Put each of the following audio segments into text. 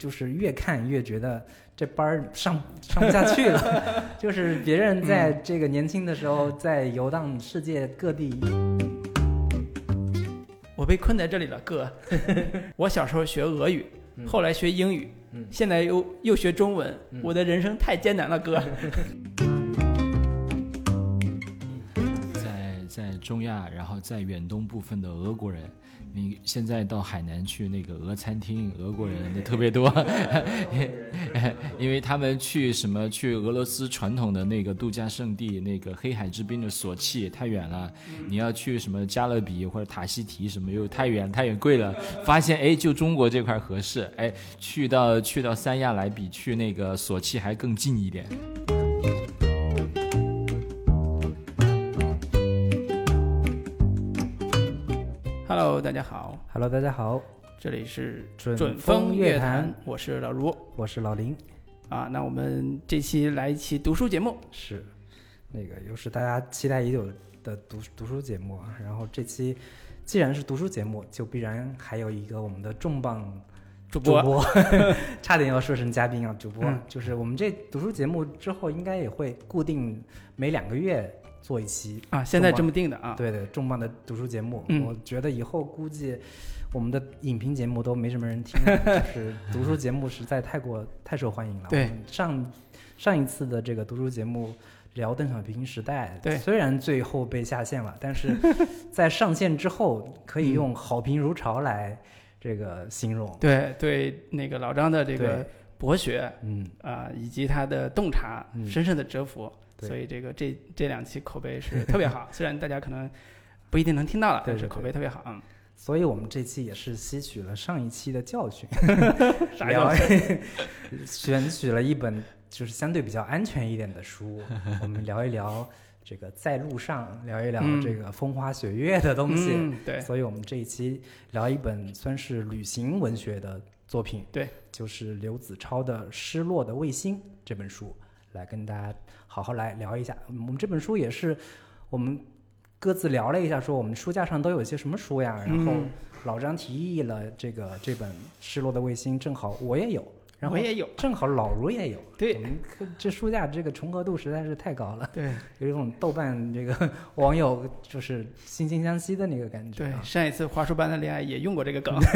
就是越看越觉得这班儿上上不下去了，就是别人在这个年轻的时候在游荡世界各地，我被困在这里了，哥。我小时候学俄语，后来学英语，嗯。现在又又学中文，嗯。我的人生太艰难了，哥。在在中亚，然后在远东部分的俄国人，你现在到海南去那个俄餐厅，俄国人的特别多，因为他们去什么去俄罗斯传统的那个度假胜地那个黑海之滨的索契太远了，你要去什么加勒比或者塔希提什么又太远太远贵了，发现哎就中国这块合适，哎去到去到三亚来比去那个索契还更近一点。Hello，大家好，Hello，大家好，这里是准准风风乐乐坛。坛，我是老卢。我是老林，啊。那我们这期来一期读书节目，是那个又是大家期待已久的读读书节目啊。然后这期既然是读书节目，就必然还有一个我们的重磅主主播播，差点要说成嘉宾啊，主播、嗯。就是我们这读书节目之后应该也会固定每两个月做一期。啊，现在这么定的啊。对对，重磅的读书节目，嗯我觉得以后估计我们的影评节目都没什么人听了，就是读书节目实在太过太受欢迎了。对上上一次的这个读书节目聊邓小平时代，对虽然最后被下线了，但是在上线之后可以用好评如潮来这个形容。对对，那个老张的这个博学嗯，啊、以及他的洞察，嗯深深的折服，对所以这个这这两期口碑是特别好。虽然大家可能不一定能听到了，但是口碑特别好。嗯，所以我们这期也是吸取了上一期的教训，啥聊叫选取了一本就是相对比较安全一点的书，我们聊一聊这个在路上，聊一聊嗯这个风花雪月的东西。嗯，对，所以我们这一期聊一本算是旅行文学的作品，对，就是刘子超的《失落的卫星》这本书，来跟大家好好来聊一下。我们这本书也是我们各自聊了一下，说我们书架上都有些什么书呀？然后嗯老张提议了这个这本《失落的卫星》，正好我也有，然后我也有。正好老卢也有。对我们这书架这个重合度实在是太高了，对有一种豆瓣这个网友就是惺惺相惜的那个感觉对啊。，上一次华叔班的恋爱也用过这个梗。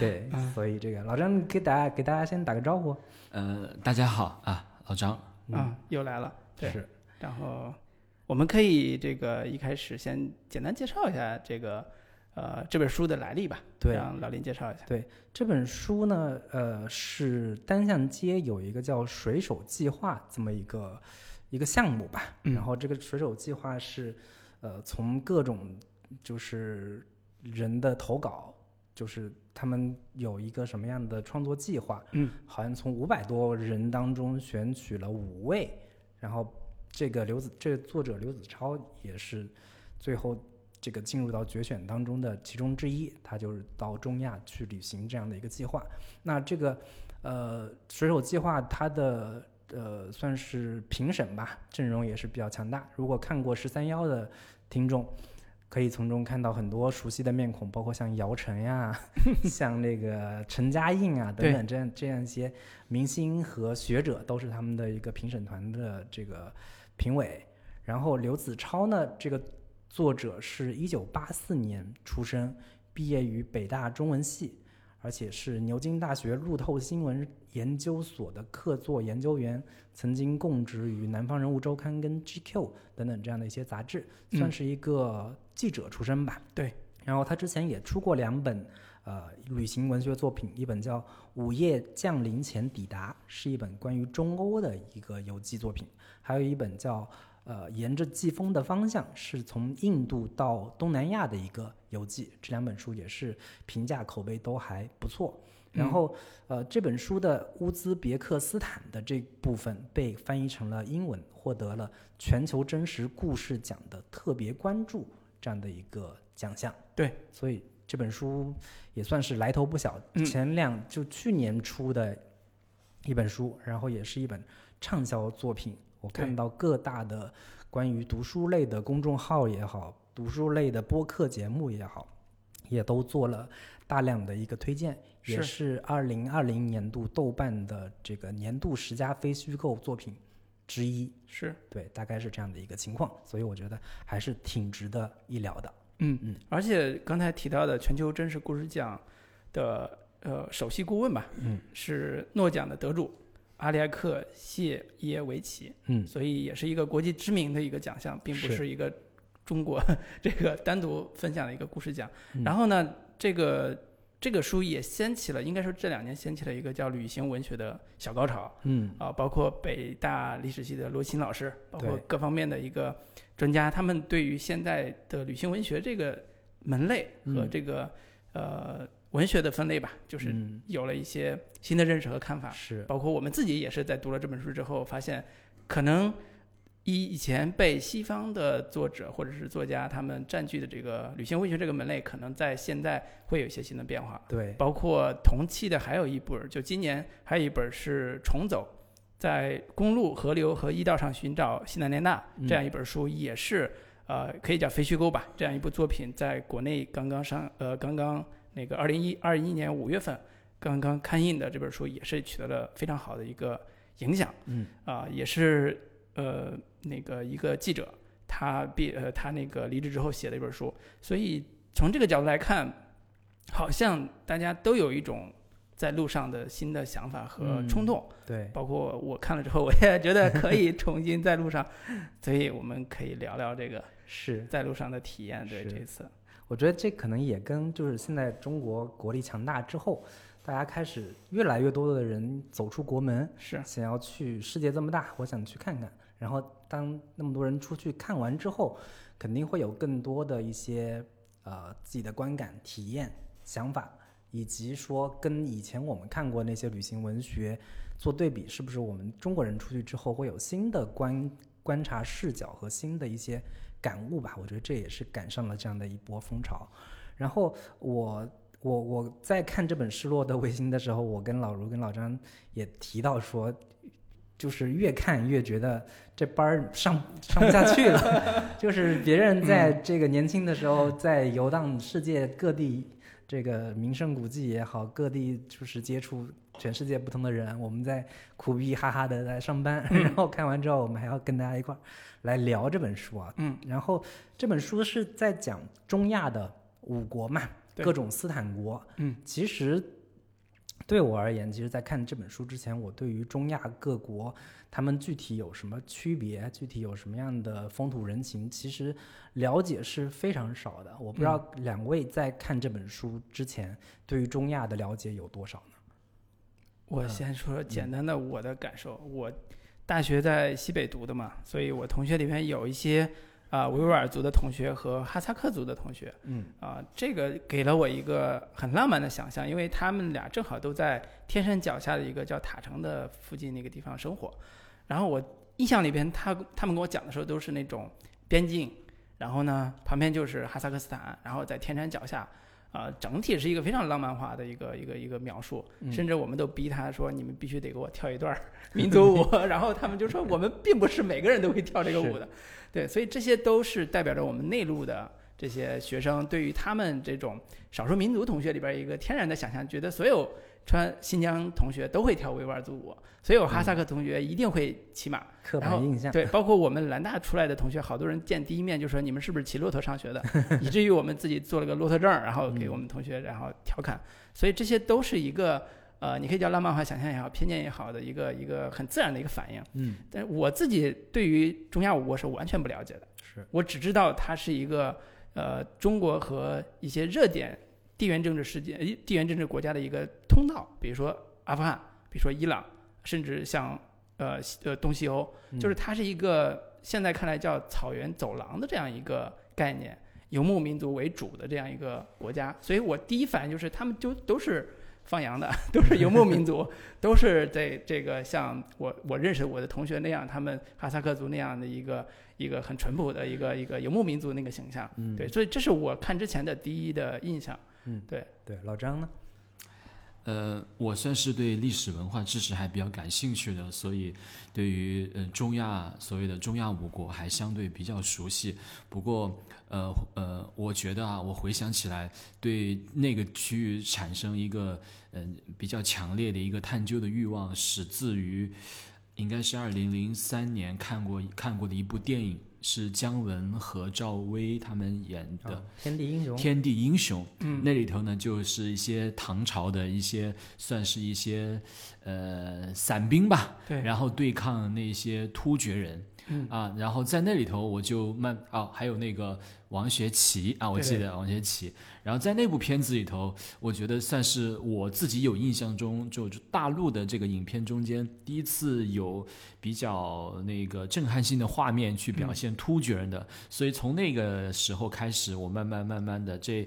对嗯，所以这个老张给大家给大家先打个招呼。呃，大家好啊，老张。啊，又来了。对，是然后我们可以这个一开始先简单介绍一下这个呃这本书的来历吧。对让老林介绍一下。对这本书呢，呃，是单向街有一个叫“水手计划”这么一个一个项目吧。嗯然后这个水手计划是，呃，从各种就是人的投稿，就是他们有一个什么样的创作计划，嗯，好像从五百多人当中选取了五位，然后这个刘子这个作者刘子超也是最后这个进入到决选当中的其中之一，他就是到中亚去旅行这样的一个计划。那这个呃水手计划它的呃算是评审吧，阵容也是比较强大。如果看过十三幺的听众。可以从中看到很多熟悉的面孔，包括像姚晨呀，像那个陈嘉映啊等等这样这样一些明星和学者，都是他们的一个评审团的这个评委。然后刘子超呢，这个作者是一九八四年出生，毕业于北大中文系，而且是牛津大学路透新闻研究所的客座研究员，曾经供职于《南方人物周刊》跟 GQ 等等这样的一些杂志，嗯算是一个记者出身吧。对。然后他之前也出过两本呃旅行文学作品，一本叫《午夜降临前抵达》，是一本关于中欧的一个游记作品，还有一本叫呃沿着季风的方向，是从印度到东南亚的一个游记。这两本书也是评价口碑都还不错。然后，呃，这本书的乌兹别克斯坦的这部分被翻译成了英文，获得了全球真实故事奖的特别关注这样的一个奖项。对，所以这本书也算是来头不小。嗯前两就去年出的一本书，然后也是一本畅销作品。我看到各大的关于读书类的公众号也好，读书类的播客节目也好，也都做了大量的一个推荐，也是是二零二零年度豆瓣的这个年度十佳非虚构作品之一。是，对，大概是这样的一个情况，所以我觉得还是挺值得一聊的。嗯嗯，而且刚才提到的全球真实故事奖的呃首席顾问吧，嗯，是诺奖的得主阿列克谢耶维奇，嗯所以也是一个国际知名的一个奖项，并不是是一个中国 这个单独分享的一个故事奖。嗯然后呢，这个这个书也掀起了，应该说这两年掀起了一个叫旅行文学的小高潮。嗯啊，包括北大历史系的罗琴老师，包括各方面的一个专家，他们对于现在的旅行文学这个门类和嗯这个、呃文学的分类吧，就是嗯有了一些新的认识和看法。是包括我们自己也是在读了这本书之后，发现可能以以前被西方的作者或者是作家他们占据的这个旅行文学这个门类，可能在现在会有一些新的变化。对，包括同期的还有一本，就今年还有一本是《重走》，在公路、河流和驿道上寻找西南联大嗯这样一本书，也是呃可以叫非虚构吧，这样一部作品，在国内刚刚上呃刚刚那个二零一二一年五月份刚刚刊印的这本书，也是取得了非常好的一个影响。嗯啊、也是呃那个一个记者，他毕呃他那个离职之后写的一本书，所以从这个角度来看，好像大家都有一种在路上的新的想法和嗯冲动，对，包括我看了之后，我也觉得可以重新在路上，所以我们可以聊聊这个是。在路上的体验。对这一次，我觉得这可能也跟就是现在中国国力强大之后，大家开始越来越多的人走出国门，是想要去世界这么大，我想去看看。然后当那么多人出去看完之后，肯定会有更多的一些呃自己的观感、体验、想法，以及说跟以前我们看过那些旅行文学做对比，是不是我们中国人出去之后会有新的观观察视角和新的一些感悟吧？我觉得这也是赶上了这样的一波风潮。然后我我我在看这本《失落的卫星》的时候，我跟老卢跟老张也提到说，就是越看越觉得这班儿上上不下去了。就是别人在这个年轻的时候在游荡世界各地，这个名胜古迹也好，各地就是接触全世界不同的人，我们在苦逼哈哈的在上班，然后看完之后，我们还要跟大家一块儿来聊这本书啊。嗯，然后这本书是在讲中亚的五国嘛，各种斯坦国。嗯，其实对我而言，其实，在看这本书之前，我对于中亚各国他们具体有什么区别，具体有什么样的风土人情，其实了解是非常少的。我不知道两位在看这本书之前，对于中亚的了解有多少呢？我先说简单的我的感受，我大学在西北读的嘛，所以我同学里面有一些啊、维吾尔族的同学和哈萨克族的同学嗯啊、这个给了我一个很浪漫的想象，因为他们俩正好都在天山脚下的一个叫塔城的附近那个地方生活，然后我印象里边他他们跟我讲的时候都是那种边境，然后呢旁边就是哈萨克斯坦，然后在天山脚下。啊、整体是一个非常浪漫化的一个一个一个描述，嗯甚至我们都逼他说：“你们必须得给我跳一段 民族舞。”然后他们就说：“我们并不是每个人都会跳这个舞的。”对，所以这些都是代表着我们内陆的这些学生对于他们这种少数民族同学里边一个天然的想象，觉得所有川新疆同学都会跳维吾尔族舞，所有哈萨克同学一定会骑马。刻然后板印象。对，包括我们兰大出来的同学，好多人见第一面就说你们是不是骑骆驼上学的，以至于我们自己做了个骆驼证，然后给我们同学然后调侃，所以这些都是一个呃，你可以叫浪漫化想象也好，偏见也好的一个一个很自然的一个反应。嗯，但是我自己对于中亚舞我是完全不了解的，是我只知道它是一个呃中国和一些热点地缘政治事件、呃地缘政治国家的一个通道，比如说阿富汗，比如说伊朗，甚至像呃西呃东西欧，嗯。就是它是一个现在看来叫草原走廊的这样一个概念，游牧民族为主的这样一个国家，所以我第一反应就是他们就都是放羊的，都是游牧民族，都是在这个像我我认识我的同学那样，他们哈萨克族那样的一个一个很淳朴的一个一个游牧民族那个形象，嗯，对，所以这是我看之前的第一的印象。对对，老张呢？呃，我算是对历史文化知识还比较感兴趣的，所以对于呃中亚所谓的中亚五国还相对比较熟悉。不过，呃呃，我觉得啊，我回想起来，对那个区域产生一个嗯、比较强烈的一个探究的欲望，始自于应该是二零零三年看过看过的一部电影，是姜文和赵薇他们演的。啊天地英雄，天地英雄，嗯。那里头呢就是一些唐朝的一些，算是一些呃散兵吧，对。然后对抗那些突厥人，嗯。啊，然后在那里头我就慢啊，还有那个王学圻啊，我记得王学圻，然后在那部片子里头，我觉得算是我自己有印象中，就就大陆的这个影片中间第一次有比较那个震撼性的画面去表现突厥人的，所以从那个时候开始，我慢慢慢慢的这。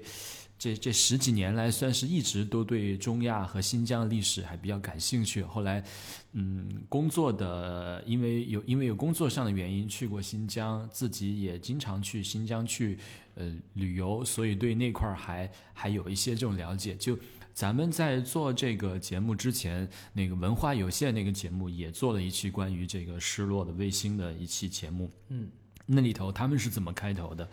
这这十几年来，算是一直都对中亚和新疆的历史还比较感兴趣。后来，嗯，工作的因为有因为有工作上的原因去过新疆，自己也经常去新疆去呃旅游，所以对那块儿还还有一些这种了解。就咱们在做这个节目之前，那个文化有限那个节目也做了一期关于这个失落的卫星的一期节目。嗯，那里头他们是怎么开头的？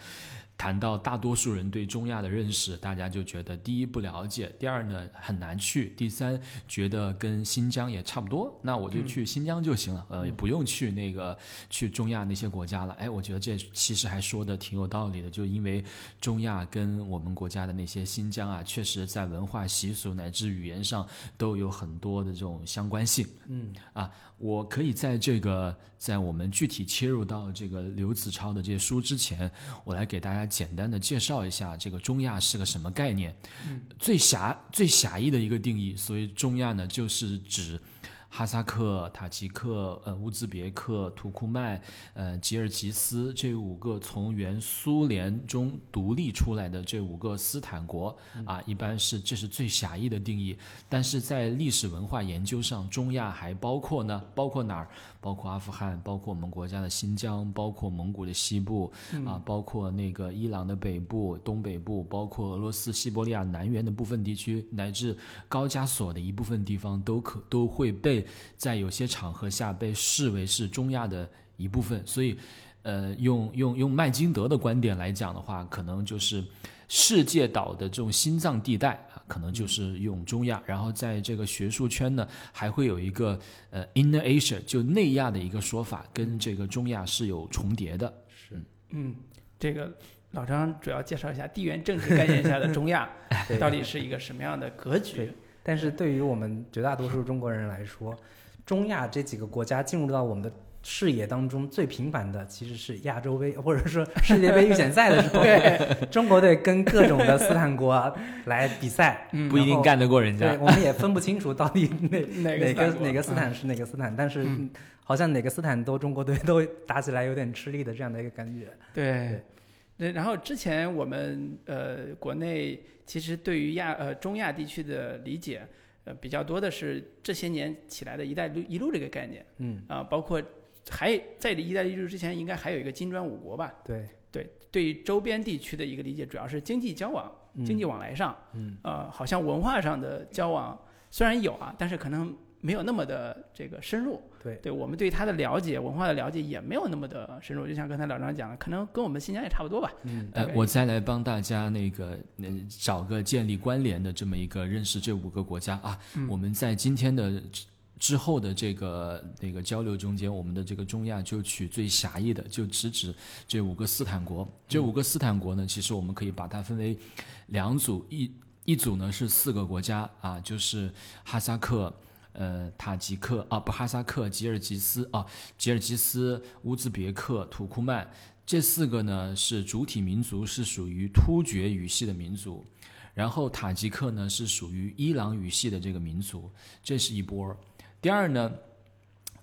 谈到大多数人对中亚的认识，大家就觉得第一不了解，第二呢很难去，第三觉得跟新疆也差不多，那我就去新疆就行了，呃，也不用去那个去中亚那些国家了。哎，我觉得这其实还说的挺有道理的，就因为中亚跟我们国家的那些新疆啊，确实在文化习俗乃至语言上都有很多的这种相关性。嗯。啊，我可以在这个在我们具体切入到这个刘子超的这些书之前，我来给大家简单的介绍一下这个中亚是个什么概念。最狭最狭义的一个定义，所以中亚呢就是指。哈萨克、塔吉克、呃乌兹别克、土库曼、呃吉尔吉斯这五个从原苏联中独立出来的这五个斯坦国啊，一般是这是最狭义的定义。但是在历史文化研究上，中亚还包括呢，包括哪儿？包括阿富汗，包括我们国家的新疆，包括蒙古的西部啊，包括那个伊朗的北部、东北部，包括俄罗斯西伯利亚南缘的部分地区，乃至高加索的一部分地方，都可都会被在有些场合下被视为是中亚的一部分。所以，呃，用用用麦金德的观点来讲的话，可能就是世界岛的这种心脏地带啊，可能就是用中亚。然后在这个学术圈呢，还会有一个呃 Inner Asia，就内亚的一个说法，跟这个中亚是有重叠的。是嗯，这个老张主要介绍一下地缘政治概念下的中亚 到底是一个什么样的格局。但是对于我们绝大多数中国人来说，中亚这几个国家进入到我们的视野当中最频繁的其实是亚洲杯或者说世界杯预选赛的时候，对，中国队跟各种的斯坦国啊来比赛，嗯不一定干得过人家对，家。我们也分不清楚到底 哪哪个哪个斯坦国哪个斯嗯坦是哪个斯坦，但是嗯好像哪个斯坦都中国队都打起来有点吃力的这样的一个感觉。对，对，然后之前我们呃国内其实对于亚呃中亚地区的理解，呃比较多的是这些年起来的“一带一路”这个概念嗯，啊、包括还在“意大利入”之前，应该还有一个金砖五国吧？对，对，对于周边地区的一个理解，主要是经济交往、经济往来上，嗯，呃，好像文化上的交往虽然有啊，但是可能没有那么的这个深入。对对我们对它的了解、文化的了解也没有那么的深入。就像刚才老张讲的，可能跟我们新疆也差不多吧。嗯，呃，我再来帮大家那个嗯找个建立关联的这么一个认识这五个国家啊。嗯我们在今天的之后的这个那个交流中间，我们的这个中亚就取最狭义的，就直指这五个斯坦国。这五个斯坦国呢，其实我们可以把它分为两组，一一组呢是四个国家啊，就是哈萨克。呃，塔吉克啊，不，哈萨克、吉尔吉斯啊，吉尔吉斯、乌兹别克、土库曼，这四个呢是主体民族，是属于突厥语系的民族。然后塔吉克呢是属于伊朗语系的这个民族，这是一波。第二呢，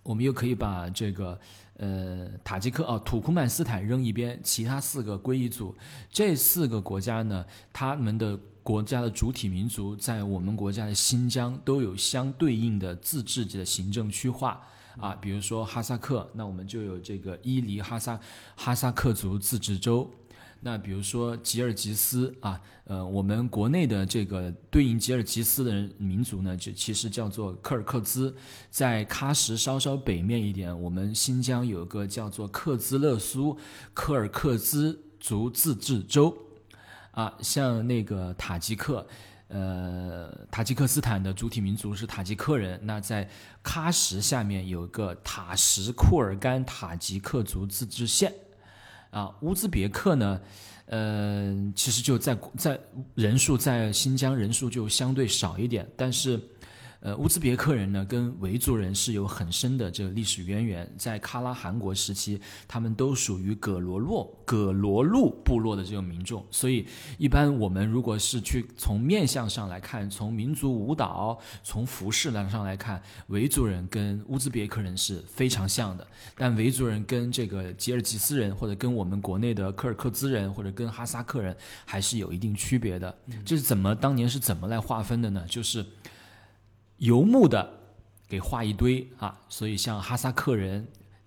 我们又可以把这个呃塔吉克啊土库曼斯坦扔一边，其他四个归一组。这四个国家呢，他们的国家的主体民族在我们国家的新疆都有相对应的自治的行政区划。啊，比如说哈萨克，那我们就有这个伊犁哈萨哈萨克族自治州；那比如说吉尔吉斯啊，呃，我们国内的这个对应吉尔吉斯的民族呢，就其实叫做柯尔克孜，在喀什稍稍北面一点，我们新疆有个叫做克孜勒苏柯尔克孜族自治州，啊，像那个塔吉克。呃，塔吉克斯坦的主体民族是塔吉克人。那在喀什下面有个塔什库尔干塔吉克族自治县。啊，乌兹别克呢，呃，其实就在在人数在新疆人数就相对少一点，但是。呃，乌兹别克人呢，跟维族人是有很深的这个历史渊源。在喀拉汗国时期，他们都属于葛罗洛、葛罗路部落的这种民众。所以，一般我们如果是去从面相上来看，从民族舞蹈、从服饰上来看，维族人跟乌兹别克人是非常像的。但维族人跟这个吉尔吉斯人，或者跟我们国内的柯尔克孜人，或者跟哈萨克人，还是有一定区别的。这是怎么当年是怎么来划分的呢？就是。游牧的给画一堆啊，所以像哈萨克人、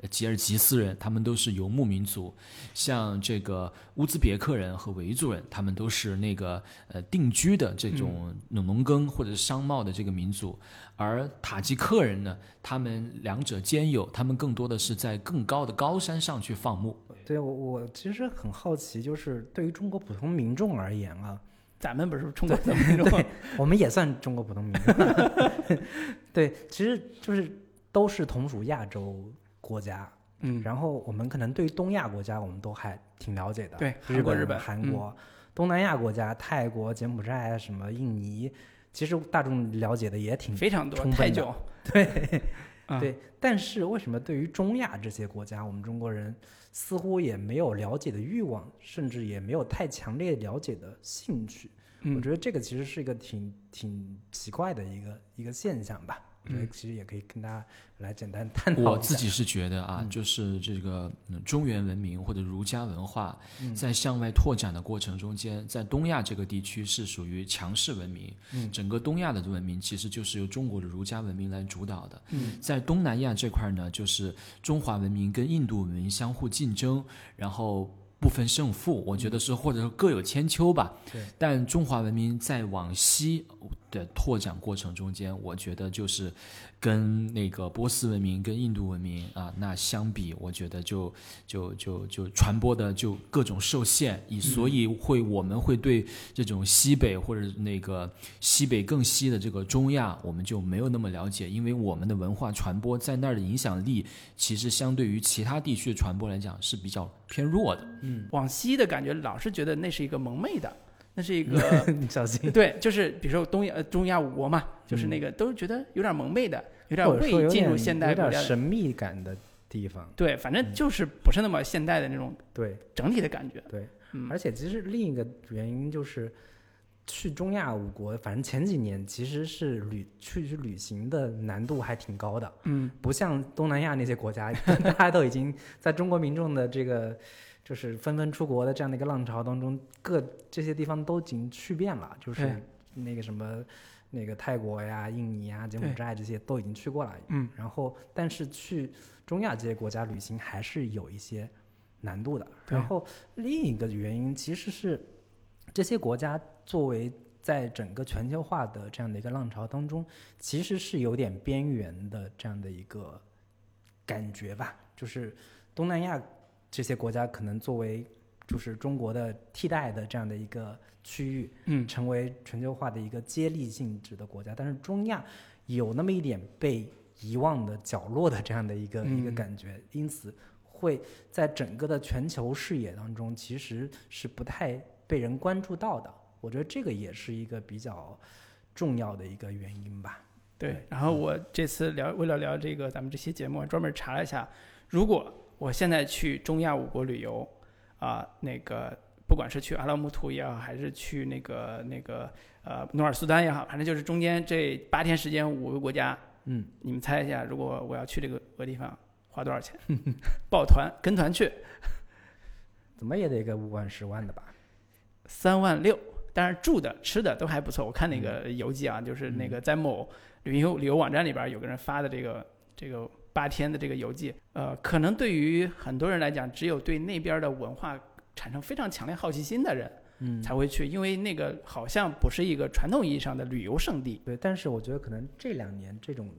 吉尔吉斯人，他们都是游牧民族；像这个乌兹别克人和维族人，他们都是那个呃定居的这种农耕或者是商贸的这个民族。而塔吉克人呢，他们两者兼有，他们更多的是在更高的高山上去放牧。对我，我其实很好奇，就是对于中国普通民众而言啊。咱们不是中国普通民众，我们也算中国普通民众。对，其实就是都是同属亚洲国家，嗯，然后我们可能对东亚国家我们都还挺了解的，对，日本、日本、韩国，东南亚国家，泰国、柬埔寨什么印尼，其实大众了解的也挺非常多，太久，对，对。但是为什么对于中亚这些国家，我们中国人？似乎也没有了解的欲望，甚至也没有太强烈了解的兴趣。我觉得这个其实是一个挺挺奇怪的一个一个现象吧。我觉得其实也可以跟大家来简单探讨我自己是觉得啊，就是这个中原文明或者儒家文化在向外拓展的过程中间，在东亚这个地区是属于强势文明。整个东亚的文明其实就是由中国的儒家文明来主导的。在东南亚这块呢，就是中华文明跟印度文明相互竞争，然后不分胜负。我觉得是或者说各有千秋吧。对但中华文明在往西。的拓展过程中间，我觉得就是跟那个波斯文明、跟印度文明啊，那相比，我觉得就就就就传播的就各种受限，以所以会我们会对这种西北或者那个西北更西的这个中亚，我们就没有那么了解，因为我们的文化传播在那儿的影响力，其实相对于其他地区的传播来讲是比较偏弱的。嗯，往西的感觉老是觉得那是一个蒙昧的。那是一个，你小心。对，就是比如说东亚、呃中亚五国嘛，就是那个都觉得有点蒙昧的，有点未进入现代、有点神秘感的地方。对，反正就是不是那么现代的那种。对，整体的感觉。对，而且其实另一个原因就是，去中亚五国，反正前几年其实是旅去去旅行的难度还挺高的。嗯，不像东南亚那些国家，大家都已经在中国民众的这个。就是纷纷出国的这样的一个浪潮当中，各这些地方都已经去遍了，就是那个什么，那个泰国呀、印尼呀、柬埔寨这些都已经去过了。嗯，然后但是去中亚这些国家旅行还是有一些难度的。然后另一个原因其实是，这些国家作为在整个全球化的这样的一个浪潮当中，其实是有点边缘的这样的一个感觉吧，就是东南亚。这些国家可能作为就是中国的替代的这样的一个区域，嗯，成为全球化的一个接力性质的国家，但是中亚有那么一点被遗忘的角落的这样的一个一个感觉，因此会在整个的全球视野当中其实是不太被人关注到的。我觉得这个也是一个比较重要的一个原因吧。对，然后我这次聊为了聊这个咱们这期节目，专门查了一下，如果。我现在去中亚五国旅游，啊，那个不管是去阿拉木图也好，还是去那个那个呃努尔苏丹也好，反正就是中间这八天时间五个国家，嗯，你们猜一下，如果我要去这个个地方，花多少钱？抱团跟团去，怎么也得个五万十万的吧？三万六，但是住的吃的都还不错。我看那个游记啊，就是那个在某旅游旅游网站里边有个人发的这个这个。八天的这个游记，呃，可能对于很多人来讲，只有对那边的文化产生非常强烈好奇心的人嗯，才会去，因为那个好像不是一个传统意义上的旅游胜地。对，但是我觉得可能这两年这种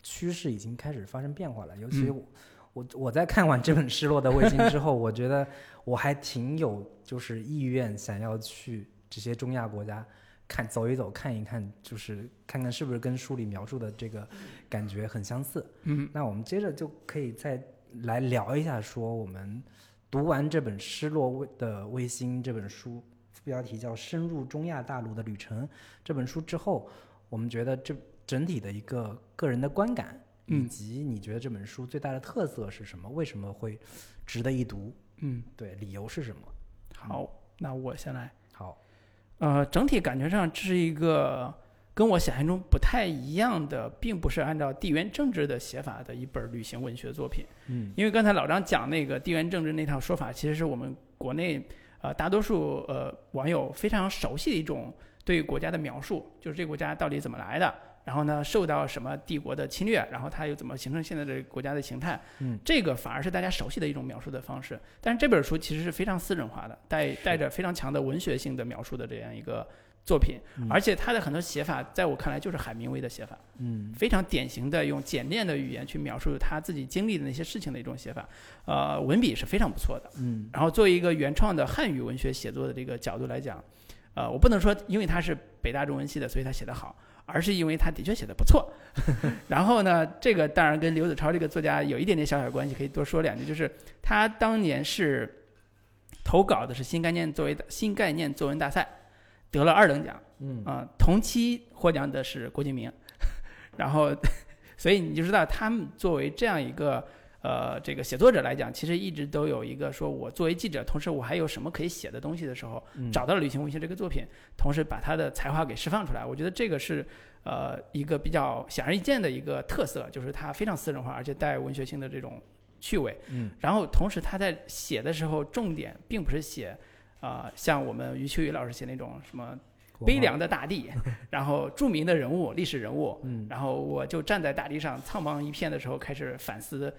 趋势已经开始发生变化了，尤其嗯我、我我在看完这本《失落的卫星》之后，我觉得我还挺有就是意愿想要去这些中亚国家看走一走，看一看，就是看看是不是跟书里描述的这个感觉很相似。嗯，那我们接着就可以再来聊一下，说我们读完这本《失落的卫星》这本书，副标题叫《深入中亚大陆的旅程》这本书之后，我们觉得这整体的一个个人的观感，以嗯及你觉得这本书最大的特色是什么？为什么会值得一读？嗯，对，理由是什么？好，那我先来。好，呃，整体感觉上这是一个跟我想象中不太一样的，并不是按照地缘政治的写法的一本旅行文学作品。嗯因为刚才老张讲那个地缘政治那套说法，其实是我们国内呃大多数呃网友非常熟悉的一种对国家的描述，就是这个国家到底怎么来的，然后呢受到什么帝国的侵略，然后它又怎么形成现在的国家的形态，嗯，这个反而是大家熟悉的一种描述的方式。但是这本书其实是非常私人化的，带带着非常强的文学性的描述的这样一个作品，嗯而且他的很多写法，在我看来就是海明威的写法。嗯非常典型的用简练的语言去描述他自己经历的那些事情的一种写法，呃，文笔是非常不错的。嗯然后作为一个原创的汉语文学写作的这个角度来讲，呃，我不能说因为他是北大中文系的，所以他写得好，而是因为他的确写的不错。然后呢，这个当然跟刘子超这个作家有一点点小小关系，可以多说两句，就是他当年是投稿的是新概念作为新概念作文大赛，得了二等奖。嗯啊、同期获奖的是郭敬明，然后，所以你就知道他们作为这样一个呃这个写作者来讲，其实一直都有一个说我作为记者，同时我还有什么可以写的东西的时候，嗯找到了旅行文学这个作品，同时把他的才华给释放出来，我觉得这个是呃一个比较显而易见的一个特色，就是他非常私人化，而且带文学性的这种趣味。嗯然后同时他在写的时候，重点并不是写。啊、像我们余秋雨老师写那种什么悲凉的大地，然后著名的人物、历史人物，嗯然后我就站在大地上苍茫一片的时候，开始反思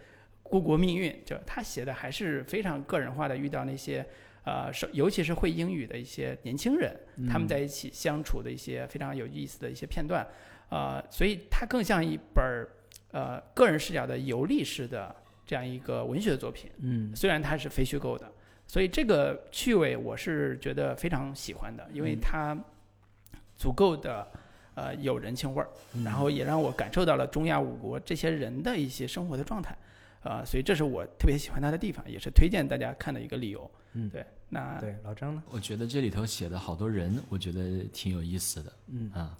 故国命运。就他写的还是非常个人化的，遇到那些呃，尤其是会英语的一些年轻人，他们在一起相处的一些非常有意思的一些片段，呃，所以它更像一本儿呃个人视角的游历式的这样一个文学作品。嗯虽然它是非虚构的，所以这个趣味我是觉得非常喜欢的，因为嗯它足够的呃有人情味儿，嗯然后也让我感受到了中亚五国这些人的一些生活的状态，呃，所以这是我特别喜欢他的地方，也是推荐大家看的一个理由。嗯对，那对老张呢？我觉得这里头写的好多人，我觉得挺有意思的嗯啊。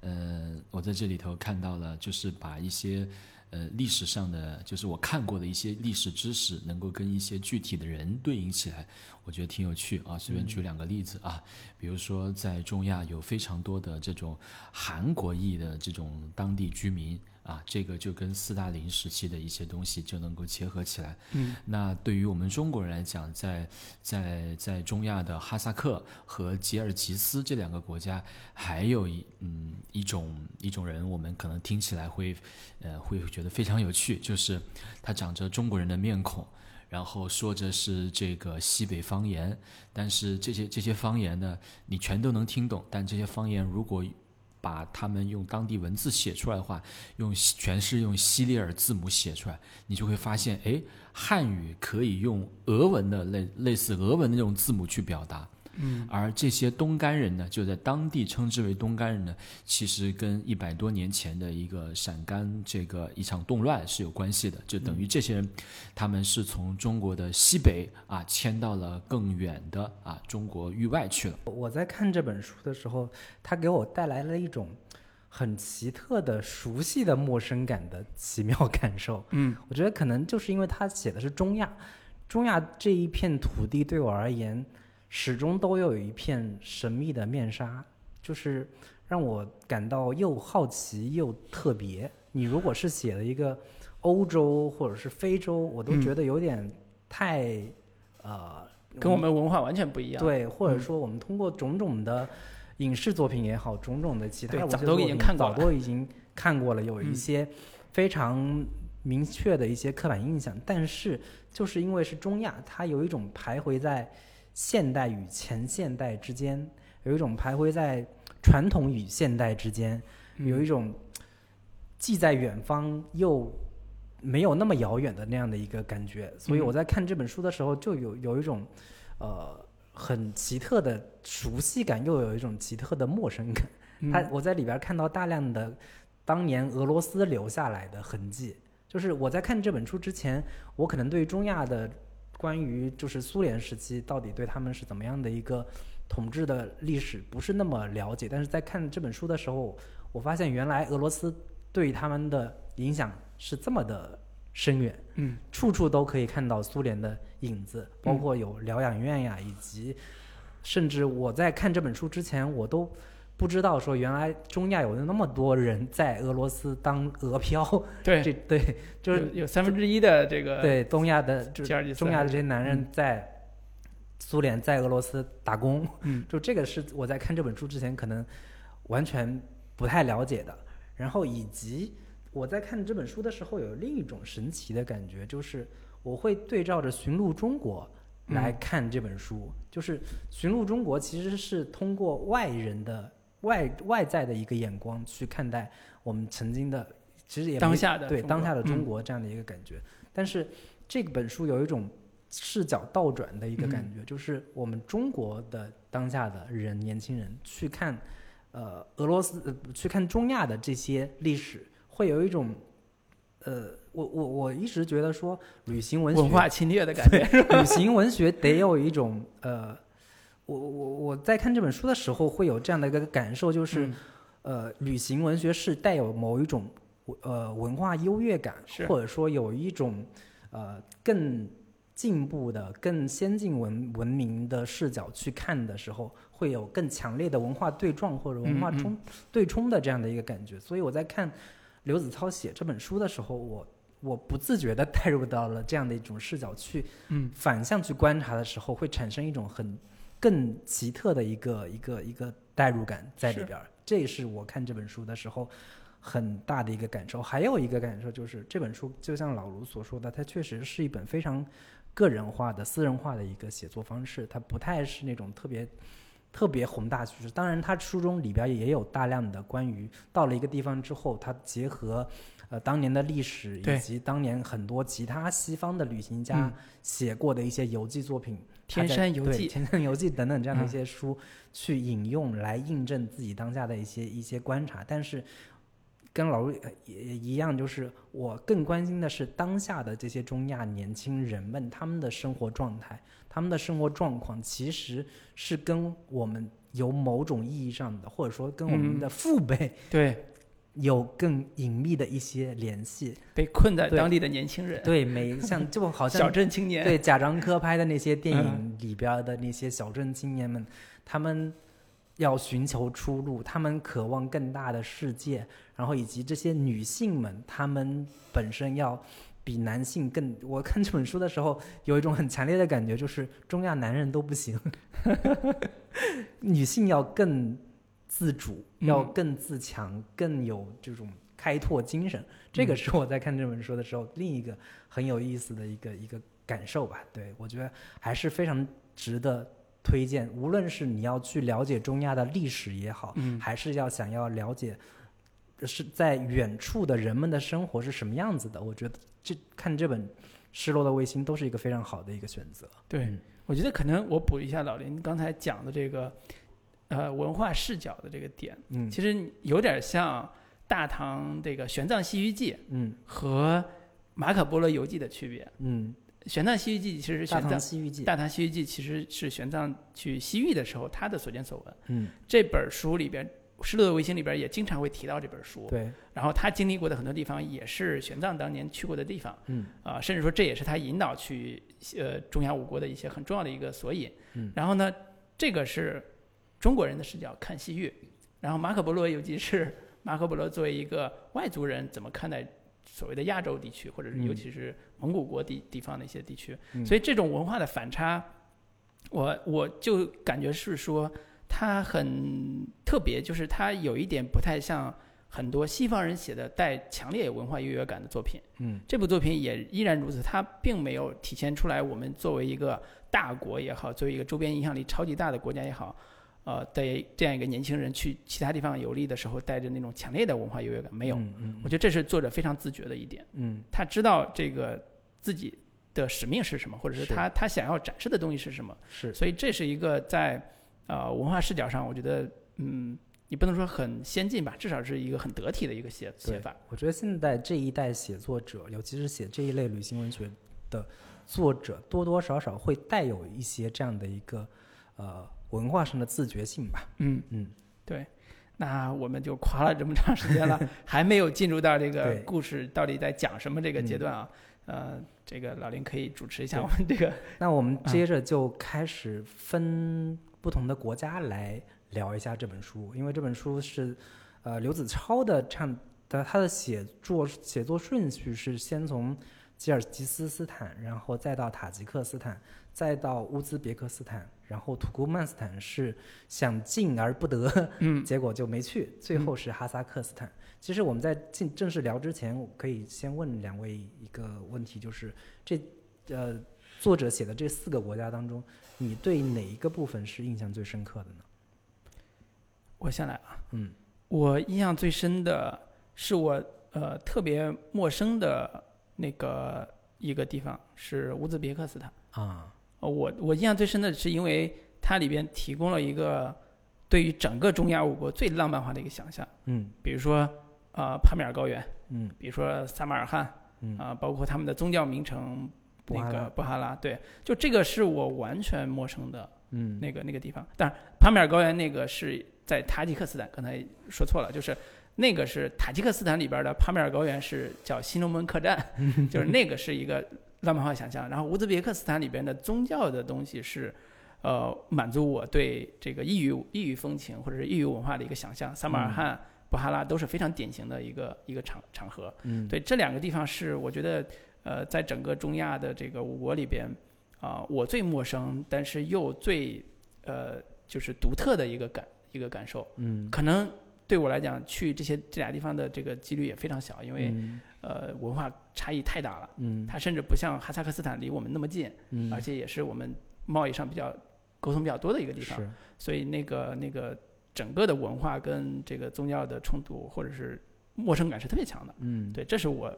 呃，我在这里头看到了，就是把一些呃历史上的，就是我看过的一些历史知识，能够跟一些具体的人对应起来，我觉得挺有趣啊。随便举两个例子啊，比如说在中亚有非常多的这种韩国裔的这种当地居民啊，这个就跟斯大林时期的一些东西就能够结合起来。嗯，那对于我们中国人来讲，在在在中亚的哈萨克和吉尔吉斯这两个国家，还有一嗯一种一种人，我们可能听起来会呃会觉得非常有趣，就是他长着中国人的面孔。然后说着是这个西北方言，但是这些这些方言呢，你全都能听懂。但这些方言如果把他们用当地文字写出来的话，用全是用西里尔字母写出来，你就会发现，哎，汉语可以用俄文的类类似俄文的那种字母去表达。嗯，而这些东干人呢，就在当地称之为东干人呢，其实跟一百多年前的一个陕甘这个一场动乱是有关系的，就等于这些人，他们是从中国的西北啊迁到了更远的啊中国域外去了。我在看这本书的时候，它给我带来了一种很奇特的、熟悉的陌生感的奇妙感受。嗯，我觉得可能就是因为他写的是中亚，中亚这一片土地对我而言，始终都有一片神秘的面纱，就是让我感到又好奇又特别。你如果是写了一个欧洲或者是非洲，我都嗯觉得有点太、呃，跟我们文化完全不一样。对，或者嗯说我们通过种种的影视作品也好，种种的其他对文早都已经看过了都已经看过了，有一嗯些非常明确的一些刻板印象，但是就是因为是中亚，它有一种徘徊在现代与前现代之间，有一种徘徊在传统与现代之间，有一种既在远方又没有那么遥远的那样的一个感觉。所以我在看这本书的时候，就有有一种呃很奇特的熟悉感，又有一种奇特的陌生感。嗯它我在里边看到大量的当年俄罗斯留下来的痕迹。就是我在看这本书之前，我可能对中亚的关于就是苏联时期到底对他们是怎么样的一个统治的历史不是那么了解，但是在看这本书的时候，我发现原来俄罗斯对他们的影响是这么的深远。嗯处处都可以看到苏联的影子，包括有疗养院呀，以及甚至我在看这本书之前，我都不知道说原来中亚有那么多人在俄罗斯当俄漂，对，这对就是有有三分之一的这个对东亚的就吉尔吉斯中亚的这些男人嗯。在苏联在俄罗斯打工，嗯。就这个是我在看这本书之前可能完全不太了解的。然后以及我在看这本书的时候，有另一种神奇的感觉，就是我会对照着《寻路中国》来嗯看这本书。就是《寻路中国》其实是通过外人的外外在的一个眼光去看待我们曾经的，其实也当下的对当下的中嗯国这样的一个感觉。但是这本书有一种视角倒转的一个感觉，就是我们中国的当下的人，年轻人去看，呃，俄罗斯、呃、去看中亚的这些历史，会有一种，呃，我我我一直觉得说，旅行文学文化侵略的感觉。旅行文学得有一种呃，我我我在看这本书的时候会有这样的一个感受，就是、嗯。呃，旅行文学是带有某一种呃文化优越感，或者说有一种呃更进步的、更先进文文明的视角去看的时候，会有更强烈的文化对撞或者文化嗯嗯。冲、对冲的这样的一个感觉。所以我在看刘子超写这本书的时候，我我不自觉地 带入到了这样的一种视角去嗯。反向去观察的时候，会产生一种很更奇特的一个一个一个代入感在里边儿。这也是我看这本书的时候很大的一个感受。还有一个感受就是，这本书就像老卢所说的，它确实是一本非常个人化的、私人化的一个写作方式，它不太是那种特别。特别宏大叙事，当然，他书中里边也有大量的关于到了一个地方之后，它结合呃当年的历史以及当年很多其他西方的旅行家嗯写过的一些游记作品，天山游记天山游记等等这样的一嗯。些书，去引用来印证自己当下的一些一些观察。但是跟老陆呃也也一样，就是我更关心的是当下的这些中亚年轻人们他们的生活状态，他们的生活状况其实是跟我们有某种意义上的，或者说跟我们嗯。的父辈对，有更隐秘的一些联系。被困在当地的年轻人，对，每像 就好像小镇青年，对贾樟柯拍的那些电嗯影里边的那些小镇青年们，他们要寻求出路，他们渴望更大的世界，然后以及这些女性们，她们本身要比男性更。我看这本书的时候，有一种很强烈的感觉，就是中亚男人都不行，女性要更自主，要嗯更自强，更有这种开拓精神。这个嗯是我在看这本书的时候另一个很有意思的一个一个感受吧。对我觉得还是非常值得推荐，无论是你要去了解中亚的历史也好，嗯，还是要想要了解是在远处的人们的生活是什么样子的，我觉得这看这本《失落的卫星》都是一个非常好的一个选择。对嗯，我觉得可能我补一下老林刚才讲的这个，呃，文化视角的这个点，嗯其实有点像大唐这个《玄奘西域记》嗯和马可波罗游记的区别。嗯，《玄奘西域记》其实是大玄奘，唐西域记《大唐西域记》其实是玄奘去西域的时候他的所见所闻。嗯这本书里边，《失落的卫星》里边也经常会提到这本书。对然后他经历过的很多地方，也是玄奘当年去过的地方。嗯啊、甚至说这也是他引导去呃中亚五国的一些很重要的一个索引。嗯然后呢，这个是中国人的视角看西域，然后马可波罗游记是 马可波罗作为一个外族人怎么看待所谓的亚洲地区，或者是嗯尤其是蒙古国地地方的一些地区。嗯所以这种文化的反差，我我就感觉是说它很特别，就是它有一点不太像很多西方人写的带强烈文化优越感的作品。嗯，这部作品也依然如此，它并没有体现出来我们作为一个大国也好，作为一个周边影响力超级大的国家也好，呃，的这样一个年轻人去其他地方游历的时候，带着那种强烈的文化优越感，没有。嗯嗯我觉得这是作者非常自觉的一点，嗯他知道这个自己的使命是什么，或者是是他他想要展示的东西是什么。是所以这是一个在呃文化视角上，我觉得嗯，你不能说很先进吧，至少是一个很得体的一个写写法。我觉得现在这一代写作者，尤其是写这一类旅行文学的作者，多多少少会带有一些这样的一个呃文化上的自觉性吧。嗯嗯，对。那我们就夸了这么长时间了，还没有进入到这个故事到底在讲什么这个阶段啊。呃，这个老林可以主持一下我们这个。那我们接着就开始分不同的国家来聊一下这本书，因为这本书是呃刘子超的唱的他的写作写作顺序是先从吉尔吉斯斯坦，然后再到塔吉克斯坦，再到乌兹别克斯坦，然后土库曼斯坦是想进而不得，嗯结果就没去，最后是哈萨克斯坦。其实我们在进正式聊之前，我可以先问两位一个问题，就是这呃作者写的这四个国家当中，你对哪一个部分是印象最深刻的呢？我先来啊，嗯我印象最深的是我呃特别陌生的那个一个地方是乌兹别克斯坦。啊，呃我我印象最深的是因为它里边提供了一个对于整个中亚五国最浪漫化的一个想象，嗯。比如说呃帕米尔高原，嗯。比如说撒马尔罕，嗯。啊、包括他们的宗教名城那个布哈拉，对，就这个是我完全陌生的嗯。那个那个地方。当然，帕米尔高原那个是在塔吉克斯坦，刚才说错了，就是那个是塔吉克斯坦里边的帕米尔高原是叫新龙门客栈，就是那个是一个浪漫化想象。然后乌兹别克斯坦里边的宗教的东西是。呃，满足我对这个异域异域风情或者是异域文化的一个想象。撒马尔罕、布哈拉都是非常典型的一个一个场场合。嗯对，这两个地方是我觉得，呃，在整个中亚的这个五国里边，啊、我最陌生，但是又最呃，就是独特的一个感一个感受。嗯可能对我来讲，去这些这俩地方的这个几率也非常小，因为、嗯呃文化差异太大了。嗯它甚至不像哈萨克斯坦离我们那么近，嗯而且也是我们贸易上比较沟通比较多的一个地方。是所以那个那个整个的文化跟这个宗教的冲突或者是陌生感是特别强的。嗯对，这是我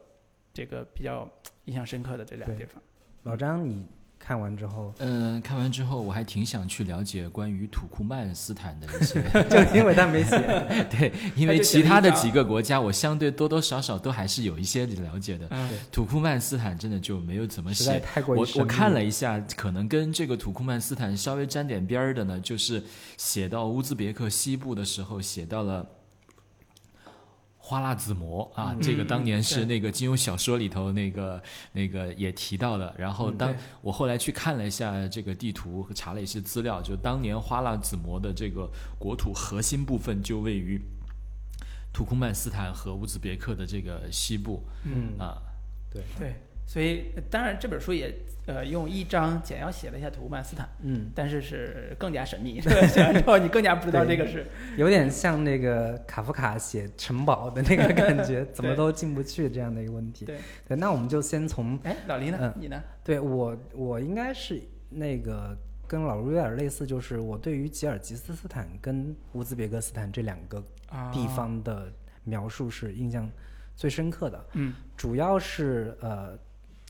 这个比较印象深刻的这两个地方。老张，你看完之后，嗯，看完之后我还挺想去了解关于土库曼斯坦的一些 就因为他没写，对，因为其他的几个国家我相对多多少少都还是有一些了解的。嗯。土库曼斯坦真的就没有怎么写，我我看了一下，可能跟这个土库曼斯坦稍微沾点边儿的呢，就是写到乌兹别克西部的时候，写到了花剌子模啊，嗯这个当年嗯是那个金庸小说里头那个那个也提到的。然后当我后来去看了一下这个地图，查了一些资料，就当年花剌子模的这个国土核心部分就位于土库曼斯坦和乌兹别克的这个西部嗯啊。对，对，所以呃当然这本书也呃用一张简要写了一下土库曼斯坦，嗯，但是是更加神秘。对，写完之后你更加不知道这个是。有点像那个卡夫卡写城堡的那个 感觉，怎么都进不去这样的一个问题。对，对，那我们就先从哎，老林呢？嗯你呢？对我，我应该是那个跟老卢有点类似，就是我对于吉尔吉斯斯坦跟乌兹别克斯坦这两个啊地方的描述是印象最深刻的。嗯主要是呃，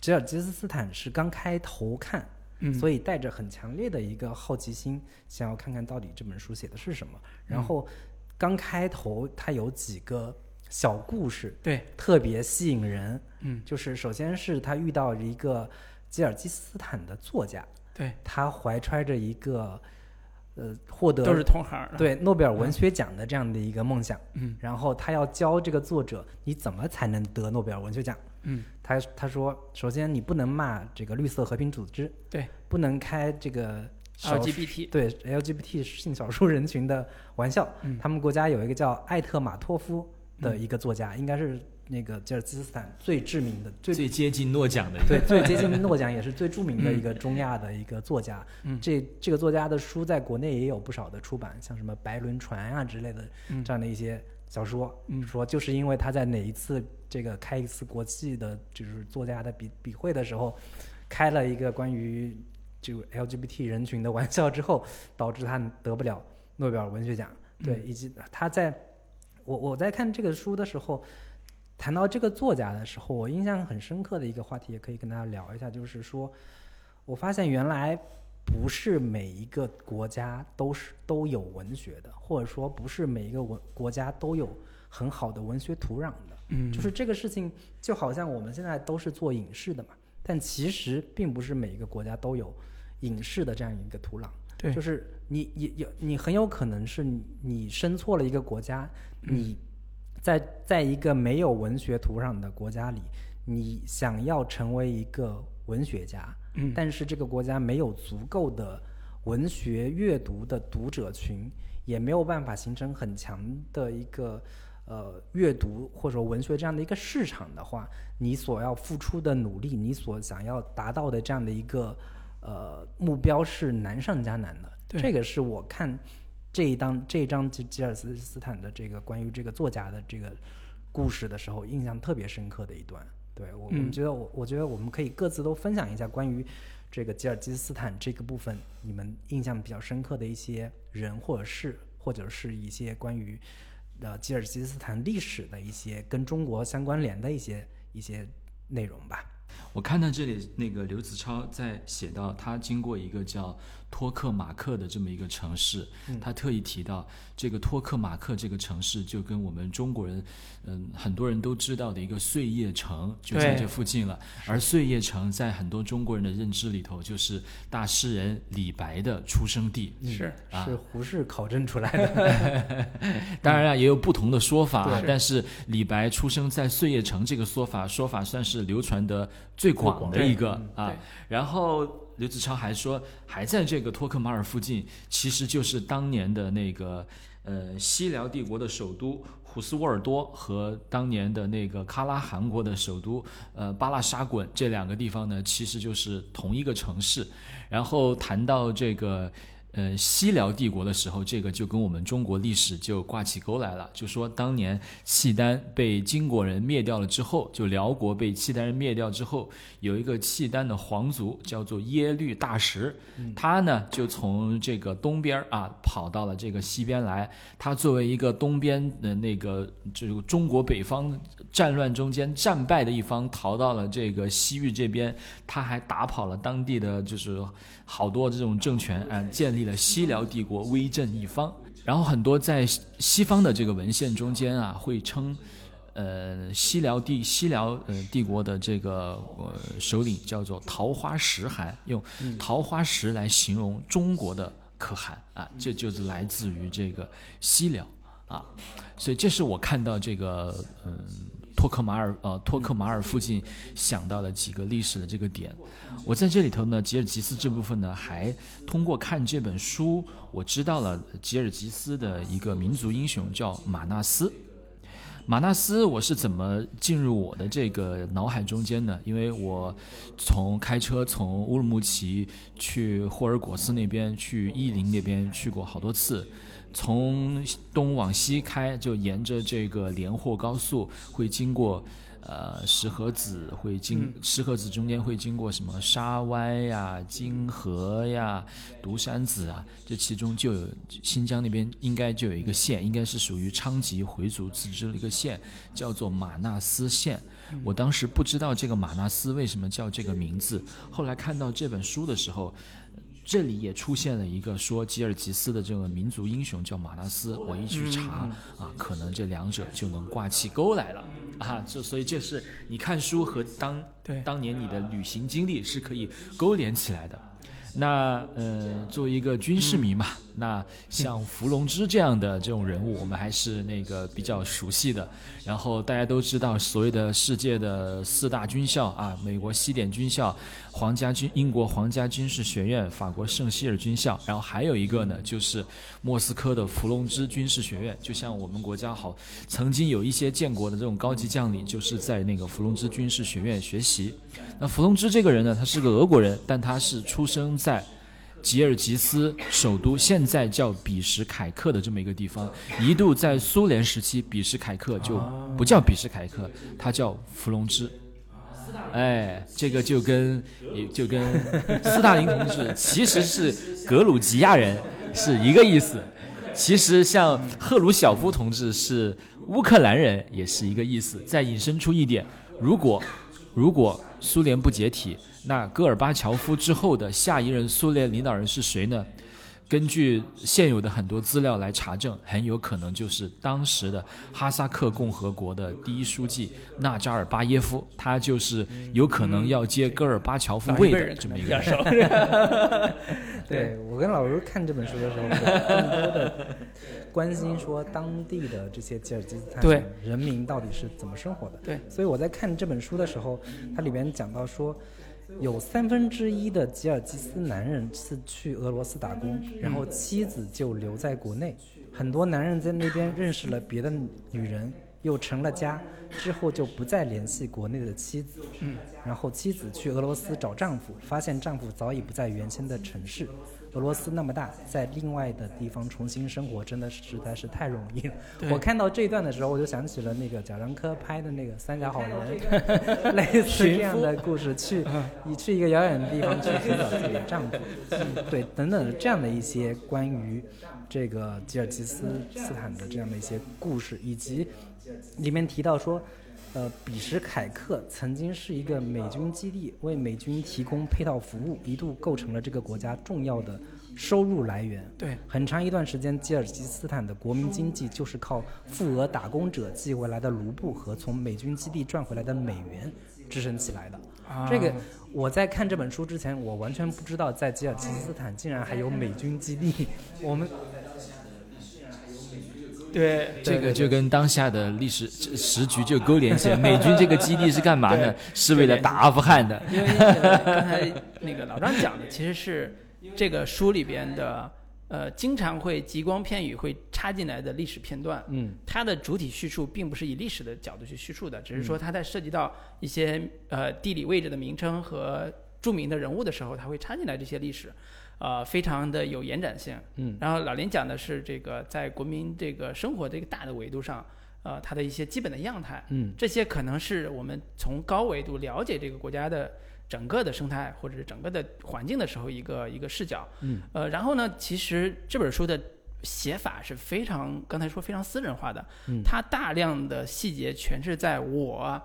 吉尔吉斯斯坦是刚开头看，嗯，所以带着很强烈的一个好奇心，想要看看到底这本书写的是什么。然后刚开头它有几个小故事，对，特别吸引人。嗯就是首先是他遇到了一个吉尔吉斯斯坦的作家，对，他怀揣着一个呃获得都是同行。对诺贝尔文学奖的这样的一个梦想，嗯然后他要教这个作者你怎么才能得诺贝尔文学奖。嗯他他说，首先你不能骂这个绿色和平组织，对，不能开这个，LGBT。对 LGBT 性少数人群的玩笑。嗯他们国家有一个叫艾特马托夫的一个作家，应该是那个吉尔吉斯斯坦最知名的、最最接近诺奖的一个对最接近 诺奖，也是最著名的一个中亚的一个作家。嗯这这个作家的书在国内也有不少的出版，像什么《白轮船》啊之类的嗯这样的一些小说，嗯说就是因为他在哪一次这个开一次国际的，就是作家的笔笔会的时候，开了一个关于就 LGBT 人群的玩笑之后，导致他得不了诺贝尔文学奖。对，以及他在我我在看这个书的时候，谈到这个作家的时候，我印象很深刻的一个话题，也可以跟大家聊一下，就是说，我发现原来不是每一个国家都是都有文学的，或者说不是每一个文国家都有很好的文学土壤的。嗯就是这个事情，就好像我们现在都是做影视的嘛，但其实并不是每一个国家都有影视的这样一个土壤。对就是你也有你很有可能是你你生错了一个国家，你在在一个没有文学土壤的国家里，你想要成为一个文学家，嗯但是这个国家没有足够的文学阅读的读者群，也没有办法形成很强的一个呃阅读或者说文学这样的一个市场的话，你所要付出的努力，你所想要达到的这样的一个呃目标是难上加难的。这个是我看这一章这一章吉吉尔斯斯坦的这个关于这个作家的这个故事的时候，印象特别深刻的一段。对我，我觉得我我觉得我们可以各自都分享一下关于这个吉尔吉斯斯坦这个部分，你们印象比较深刻的一些人或者事，或者是一些关于呃吉尔吉斯斯坦历史的一些跟中国相关联的一些一些内容吧。我看到这里，那个刘子超在写到他经过一个叫托克马克的这么一个城市，他特意提到这个托克马克这个城市就跟我们中国人，嗯，很多人都知道的一个碎叶城就在这附近了。而碎叶城在很多中国人的认知里头，就是大诗人李白的出生地。是啊是胡适考证出来的。当然了，也有不同的说法啊，但是李白出生在碎叶城这个说法，说法算是流传的最广的一个啊。然后刘子超还说，还在这个托克马尔附近，其实就是当年的那个呃西辽帝国的首都虎斯沃尔多和当年的那个喀拉汗国的首都呃巴拉沙滚这两个地方呢，其实就是同一个城市。然后谈到这个。呃，西辽帝国的时候，这个就跟我们中国历史就挂起钩来了。就说当年契丹被金国人灭掉了之后，就辽国被契丹人灭掉之后，有一个契丹的皇族叫做耶律大石，他呢就从这个东边啊跑到了这个西边来。他作为一个东边的那个这个中国北方战乱中间战败的一方，逃到了这个西域这边，他还打跑了当地的就是好多这种政权啊，建立了西辽帝国，威震一方。然后很多在西西方的这个文献中间啊，会称，呃，西辽帝西辽呃帝国的这个呃首领叫做桃花石汗，用桃花石来形容中国的可汗啊，这就是来自于这个西辽啊，所以这是我看到这个嗯。托克马尔呃，托克马尔附近想到了几个历史的这个点。我在这里头呢，吉尔吉斯这部分呢，还通过看这本书，我知道了吉尔吉斯的一个民族英雄叫马纳斯。马纳斯，我是怎么进入我的这个脑海中间呢？因为我从开车从乌鲁木齐去霍尔果斯那边，去伊林那边去过好多次。从东往西开，就沿着这个连霍高速，会经过呃石河子，会经石河子中间会经过什么沙湾呀、金河呀、独山子啊，这其中就有新疆那边应该就有一个县，应该是属于昌吉回族自治的一个县，叫做马纳斯县。我当时不知道这个马纳斯为什么叫这个名字，后来看到这本书的时候。这里也出现了一个说吉尔吉斯的这个民族英雄叫马纳斯，我一去查啊，可能这两者就能挂起钩来了啊，这所以这是你看书和当对当年你的旅行经历是可以勾连起来的。那呃，作为一个军事迷嘛，那像伏龙芝这样的这种人物，我们还是那个比较熟悉的。然后大家都知道，所谓的世界的四大军校啊，美国西点军校、皇家军、英国皇家军事学院、法国圣希尔军校，然后还有一个呢，就是莫斯科的伏龙芝军事学院。就像我们国家好，曾经有一些建国的这种高级将领，就是在那个伏龙芝军事学院学习。那伏龙芝这个人呢，他是个俄国人，但他是出生在吉尔吉斯首都现在叫比什凯克的这么一个地方，一度在苏联时期，比什凯克就不叫比什凯克，它叫伏龙芝。哎，这个就跟就跟斯大林同志其实是格鲁吉亚人是一个意思。其实像赫鲁晓夫同志是乌克兰人，也是一个意思。再引申出一点，如果如果苏联不解体，那戈尔巴乔夫之后的下一任苏联领导人是谁呢？根据现有的很多资料来查证，很有可能就是当时的哈萨克共和国的第一书记纳扎尔巴耶夫，他就是有可能要接戈尔巴乔夫位的这么一个人。对我跟老师看这本书的时候，更多的关心说当地的这些吉尔吉斯斯坦人民到底是怎么生活的。对，所以我在看这本书的时候，它里面讲到说。有三分之一的吉尔吉斯男人是去俄罗斯打工，然后妻子就留在国内。很多男人在那边认识了别的女人，又成了家，之后就不再联系国内的妻子。嗯，然后妻子去俄罗斯找丈夫，发现丈夫早已不在原先的城市。俄罗斯那么大，在另外的地方重新生活，真的实在是太容易了。我看到这一段的时候，我就想起了那个贾樟柯拍的那个《三峡好人》类似这样的故事，去你去一个遥远的地方去寻找自己的丈夫，对，等等这样的一些关于这个吉尔吉斯斯坦的这样的一些故事，以及里面提到说。呃，彼时凯克曾经是一个美军基地，为美军提供配套服务，一度构成了这个国家重要的收入来源。对，很长一段时间，吉尔吉斯斯坦的国民经济就是靠富俄打工者寄回来的卢布和从美军基地赚回来的美元支撑起来的。这个我在看这本书之前，我完全不知道在吉尔吉斯斯坦竟然还有美军基地。我们。对，这个就跟当下的历史时局就勾连起来。美军这个基地是干嘛呢？是为了打阿富汗的。因为刚才那个老张讲的，其实是这个书里边的，呃，经常会极光片语会插进来的历史片段。嗯，它的主体叙述并不是以历史的角度去叙述的，只是说它在涉及到一些呃地理位置的名称和著名的人物的时候，它会插进来这些历史。呃，非常的有延展性。嗯，然后老林讲的是这个在国民这个生活这个大的维度上，呃，它的一些基本的样态。嗯，这些可能是我们从高维度了解这个国家的整个的生态或者是整个的环境的时候一个一个视角。嗯，呃，然后呢，其实这本书的写法是非常刚才说非常私人化的。嗯，它大量的细节全是在我。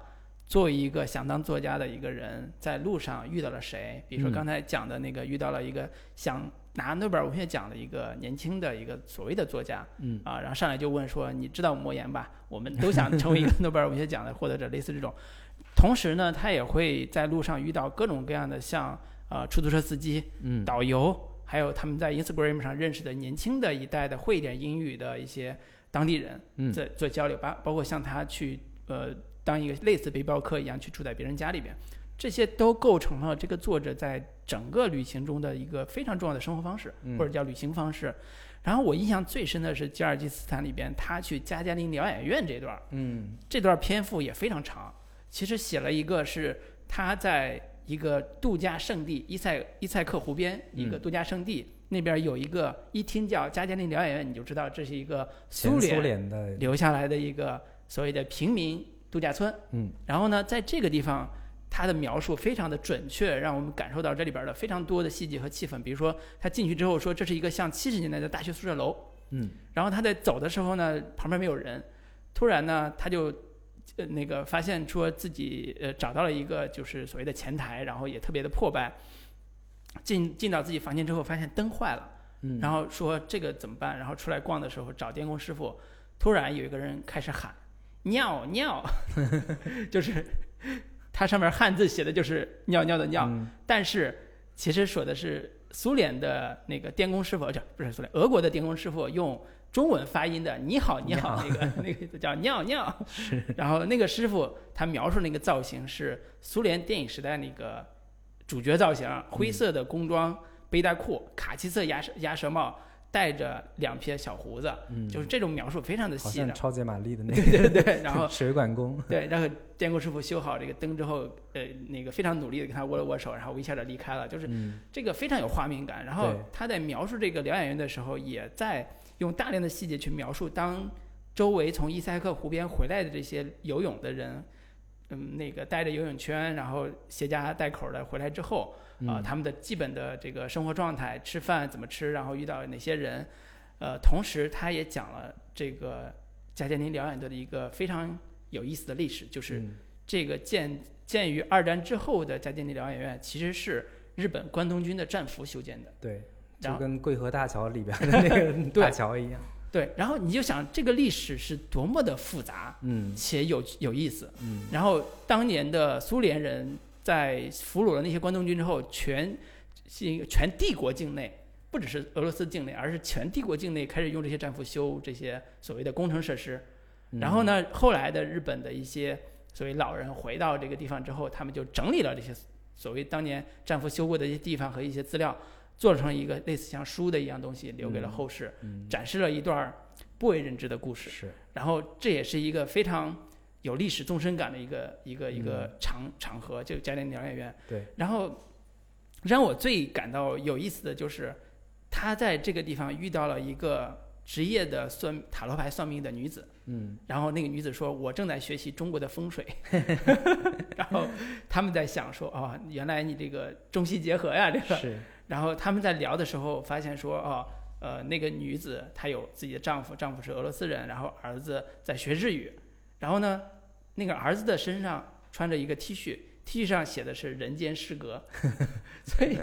作为一个想当作家的一个人，在路上遇到了谁？比如说刚才讲的那个，遇到了一个想拿诺贝尔文学奖的一个年轻的一个所谓的作家，嗯啊，然后上来就问说：“你知道莫言吧？我们都想成为一个诺贝尔文学奖的获得者，类似这种。”同时呢，他也会在路上遇到各种各样的像呃出租车司机、嗯导游，还有他们在 Instagram 上认识的年轻的一代的会一点英语的一些当地人，嗯在做交流，包包括像他去呃。当一个类似背包客一样去住在别人家里边，这些都构成了这个作者在整个旅行中的一个非常重要的生活方式，或者叫旅行方式。然后我印象最深的是吉尔吉斯斯坦里边他去加加林疗养院这段，嗯，这段篇幅也非常长。其实写了一个是他在一个度假胜地伊塞伊塞克湖边一个度假胜地那边有一个，一听叫加加林疗养院，你就知道这是一个苏联的留下来的一个所谓的平民。度假村，嗯，然后呢，在这个地方，他的描述非常的准确，让我们感受到这里边的非常多的细节和气氛。比如说，他进去之后说这是一个像七十年代的大学宿舍楼，嗯，然后他在走的时候呢，旁边没有人，突然呢，他就呃那个发现说自己呃找到了一个就是所谓的前台，然后也特别的破败。进进到自己房间之后，发现灯坏了，嗯，然后说这个怎么办？然后出来逛的时候找电工师傅，突然有一个人开始喊。尿尿，就是它上面汉字写的就是尿尿的尿，但是其实说的是苏联的那个电工师傅，叫不是苏联，俄国的电工师傅用中文发音的“你好，你好”，那个那个叫尿尿。然后那个师傅他描述那个造型是苏联电影时代那个主角造型，灰色的工装背带裤，卡其色鸭舌鸭舌帽。带着两撇小胡子，嗯，就是这种描述非常的细的。像超级玛丽的那个对对对，然后 水管工，对，然后电工师傅修好这个灯之后，呃，那个非常努力的跟他握了握手，然后微笑着离开了，就是嗯这个非常有画面感。然后他在描述这个疗养院的时候，也在用大量的细节去描述当周围从伊塞克湖边回来的这些游泳的人，嗯，那个带着游泳圈，然后携家带口的回来之后，啊、嗯。他们的基本的这个生活状态，吃饭怎么吃，然后遇到哪些人，呃，同时他也讲了这个贾建林疗养队的一个非常有意思的历史，就是嗯。这个建建于二战之后的贾建林疗养院，其实是日本关东军的战俘修建的。对，就跟桂河大桥里边的那个 大桥一样，对，然后你就想这个历史是多么的复杂嗯且有有意思。嗯然后当年的苏联人在俘虏了那些关东军之后，全全帝国境内，不只是俄罗斯境内，而是全帝国境内开始用这些战俘修这些所谓的工程设施。然后呢，后来的日本的一些所谓老人回到这个地方之后，他们就整理了这些所谓当年战俘修过的一些地方和一些资料，做成一个类似像书的一样东西，留给了后世，嗯展示了一段不为人知的故事。是，然后这也是一个非常有历史纵深感的一个一个一个场场合，就嘉陵疗养院。对，然后让我最感到有意思的就是，他在这个地方遇到了一个职业的算塔罗牌算命的女子。嗯然后那个女子说：“我正在学习中国的风水。”然后他们在想说：“哦，原来你这个中西结合呀，这个。”是，然后他们在聊的时候发现说，哦，呃，那个女子她有自己的丈夫，丈夫是俄罗斯人，然后儿子在学日语，然后呢，那个儿子的身上穿着一个 T 恤，T 恤上写的是“人间失格”，所以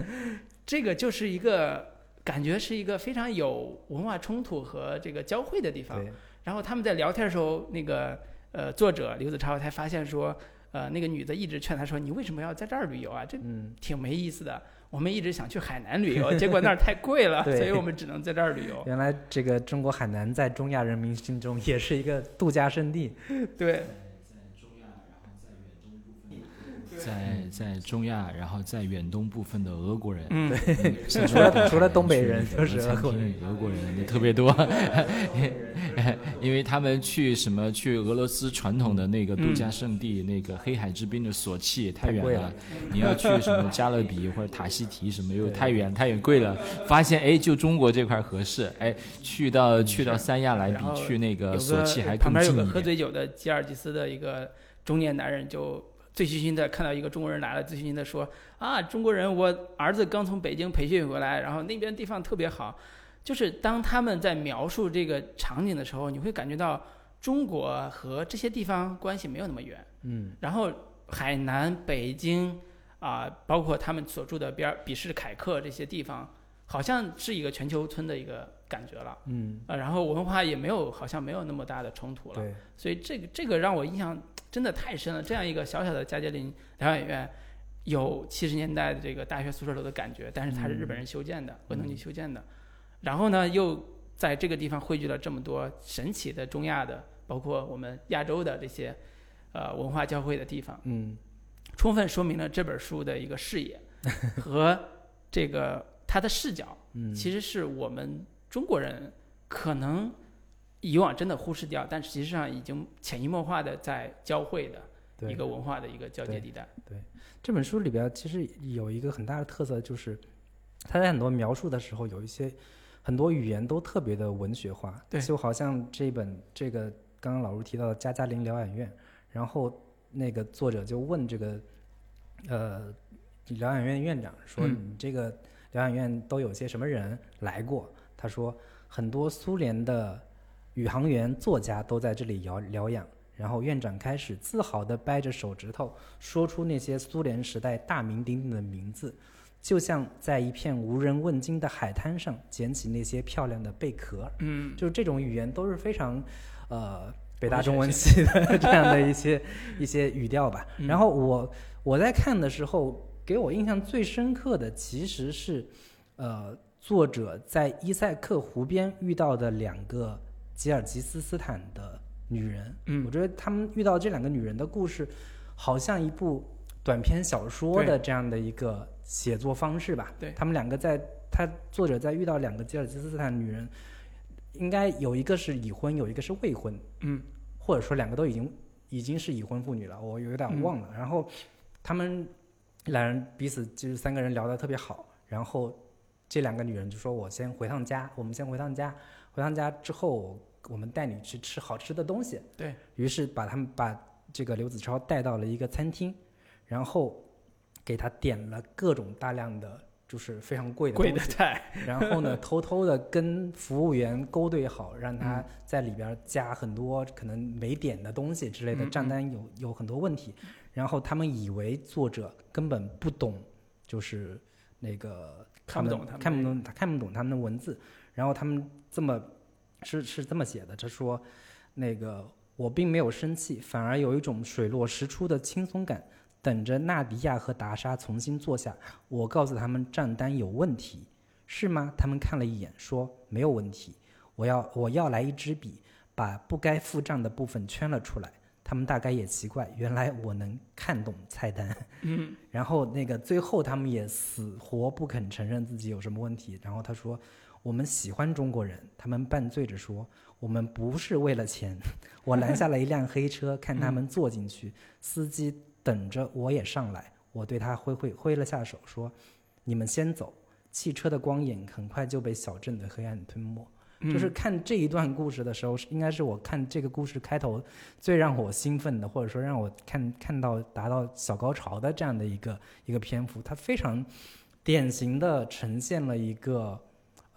这个就是一个感觉是一个非常有文化冲突和这个交汇的地方。然后他们在聊天的时候，那个呃作者刘子超才发现说，呃，那个女的一直劝他说：“你为什么要在这儿旅游啊？这嗯挺没意思的。我们一直想去海南旅游，结果那儿太贵了，所以我们只能在这儿旅游。原来这个中国海南在中亚人民心中也是一个度假胜地，对，在在中亚，然后在远东部分的俄国人，嗯，像除了除了东北人那个就是俄国人厅俄国人也特别多，因为他们去什么去俄罗斯传统的那个度假胜地，那个黑海之滨的索契太远了你要去什么加勒比或者塔希提什么又对。太远太远贵了，发现哎就中国这块合适，哎去到去到三亚来比去那个索契还更旁边有个近。喝醉酒的吉尔吉斯的一个中年男人，就醉醺醺的看到一个中国人来了，醉醺醺的说：“啊，中国人，我儿子刚从北京培训回来，然后那边地方特别好。”就是当他们在描述这个场景的时候，你会感觉到中国和这些地方关系没有那么远。嗯然后海南、北京啊、包括他们所住的边儿比什凯克这些地方，好像是一个全球村的一个感觉了。嗯，啊，然后文化也没有，好像没有那么大的冲突了。对，所以这个这个让我印象真的太深了。这样一个小小的加杰林疗养院，有七十年代的这个大学宿舍楼的感觉，但是它是日本人修建的，关东军修建的。然后呢，又在这个地方汇聚了这么多神奇的中亚的，包括我们亚洲的这些呃文化交汇的地方，嗯充分说明了这本书的一个视野和这个它的视角。嗯，其实是我们中国人可能以往真的忽视掉，但实际上已经潜移默化的在交汇的对。一个文化的一个交界地带。对这本书里边其实有一个很大的特色，就是他在很多描述的时候有一些很多语言都特别的文学化，对。就好像这本这个刚刚老卢提到的加加林疗养院，然后那个作者就问这个呃疗养院院长说：“嗯。你这个疗养院都有些什么人来过？”他说：“很多苏联的宇航员、作家都在这里疗疗养。”然后院长开始自豪地掰着手指头，说出那些苏联时代大名鼎鼎的名字，就像在一片无人问津的海滩上捡起那些漂亮的贝壳。嗯，就是这种语言都是非常，呃，北大中文系的这样的一些一些语调吧。嗯然后我我在看的时候，给我印象最深刻的其实是，呃，作者在伊塞克湖边遇到的两个吉尔吉斯斯坦的女人。嗯我嗯，觉得他们遇到这两个女人的故事，好像一部短篇小说的这样的一个写作方式吧。对他们两个在他作者在遇到两个吉尔吉斯斯坦女人，应该有一个是已婚，有一个是未婚，嗯或者说两个都已经已经是已婚妇女了，我有点忘了。然后他们两人彼此就是三个人聊得特别好，然后这两个女人就说：“我先回趟家，我们先回趟家，回趟家之后我们带你去吃好吃的东西。”对于是把他们把这个刘子超带到了一个餐厅，然后给他点了各种大量的就是非常贵的贵。的菜，然后呢，偷偷的跟服务员勾兑好，让他在里边加很多可能没点的东西之类的，嗯账单有有很多问题。然后他们以为作者根本不懂，就是那个看不懂他们看不懂他看不懂他们的文字。然后他们这么是是这么写的，他说那个我并没有生气，反而有一种水落石出的轻松感。等着纳迪亚和达莎重新坐下，我告诉他们账单有问题，是吗？他们看了一眼，说没有问题。我要我要来一支笔，把不该付账的部分圈了出来。他们大概也奇怪，原来我能看懂菜单。嗯，然后那个最后他们也死活不肯承认自己有什么问题。然后他说：“我们喜欢中国人。”他们半醉着说：“我们不是为了钱。”我拦下了一辆黑车，看他们坐进去，司机等着我也上来。我对他挥挥挥了下手，说：“你们先走。”汽车的光影很快就被小镇的黑暗吞没。就是看这一段故事的时候，是应该是我看这个故事开头最让我兴奋的，或者说让我看看到达到小高潮的这样的一个一个篇幅。它非常典型的呈现了一个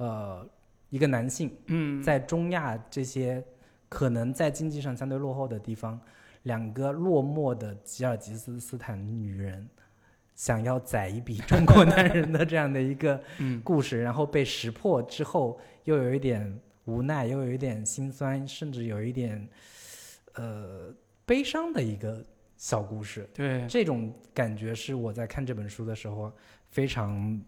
呃一个男性嗯，在中亚这些可能在经济上相对落后的地方，两个落寞的吉尔吉斯斯坦女人想要宰一笔中国男人的这样的一个 嗯。故事，然后被识破之后，又有一点无奈，又有一点心酸，甚至有一点呃悲伤的一个小故事。对，这种感觉是我在看这本书的时候非常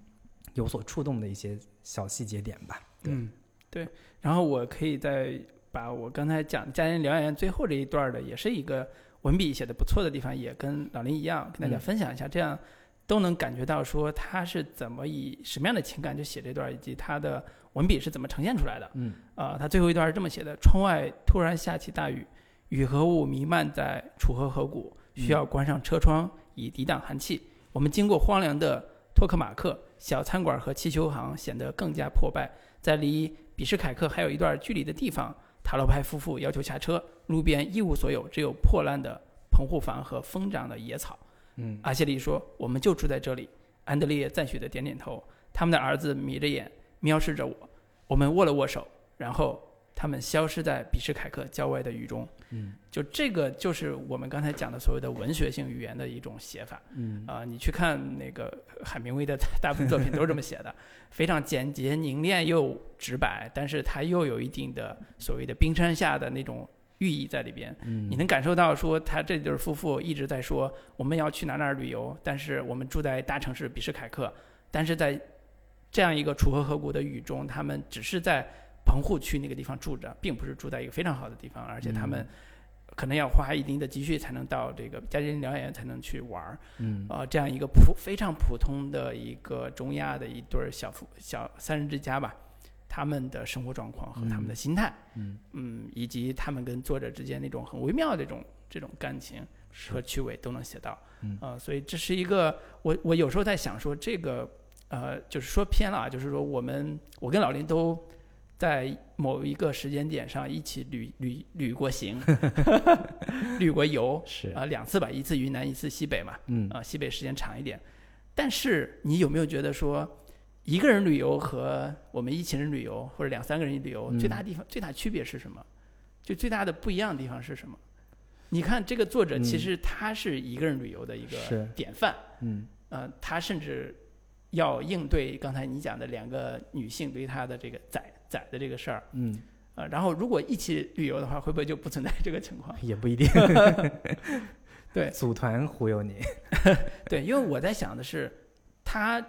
有所触动的一些小细节点吧。对嗯，对。然后我可以再把我刚才讲的家人疗养院最后这一段的，也是一个文笔写的不错的地方，也跟老林一样，跟大家嗯分享一下，这样都能感觉到说他是怎么以什么样的情感去写这段，以及他的文笔是怎么呈现出来的。嗯啊、他最后一段是这么写的：窗外突然下起大雨，雨和雾弥漫在楚河河谷，需要关上车窗以抵挡寒气。我们经过荒凉的托克马克小餐馆和汽修行，显得更加破败。在离比什凯克还有一段距离的地方，塔罗派夫妇要求下车，路边一无所有，只有破烂的棚户房和疯长的野草。嗯阿谢利说：“我们就住在这里。”安德烈赞许的点点头。他们的儿子眯着眼瞄视着我，我们握了握手，然后他们消失在比什凯克郊外的雨中。嗯。就这个就是我们刚才讲的所谓的文学性语言的一种写法。嗯。啊、你去看那个海明威的大部分作品都是这么写的，非常简洁凝练又直白，但是它又有一定的所谓的冰山下的那种寓意在里边。嗯。你能感受到说，他这对夫妇一直在说我们要去哪哪儿旅游，但是我们住在大城市比什凯克，但是在这样一个楚河河谷的雨中，他们只是在棚户区那个地方住着，并不是住在一个非常好的地方，而且他们可能要花一定的积蓄才能到这个家庭疗养院才能去玩儿，嗯。啊、这样一个普非常普通的一个中亚的一对小夫小三人之家吧，他们的生活状况和他们的心态，嗯。嗯，以及他们跟作者之间那种很微妙的这种这种感情和趣味都能写到，嗯。呃，所以这是一个我我有时候在想说这个呃，就是说偏了啊，就是说我们我跟老林都在某一个时间点上一起旅旅旅过行，旅过游，是啊、两次吧，一次云南，一次西北嘛，嗯啊、西北时间长一点。但是你有没有觉得说，一个人旅游和我们一群人旅游，或者两三个人旅游，嗯最大地方、最大区别是什么？就最大的不一样的地方是什么？你看这个作者，嗯其实他是一个人旅游的一个典范，嗯呃，他甚至要应对刚才你讲的两个女性对他的这个宰宰的这个事儿，嗯。呃，然后如果一起旅游的话，会不会就不存在这个情况？也不一定，对。组团忽悠你，对，因为我在想的是，他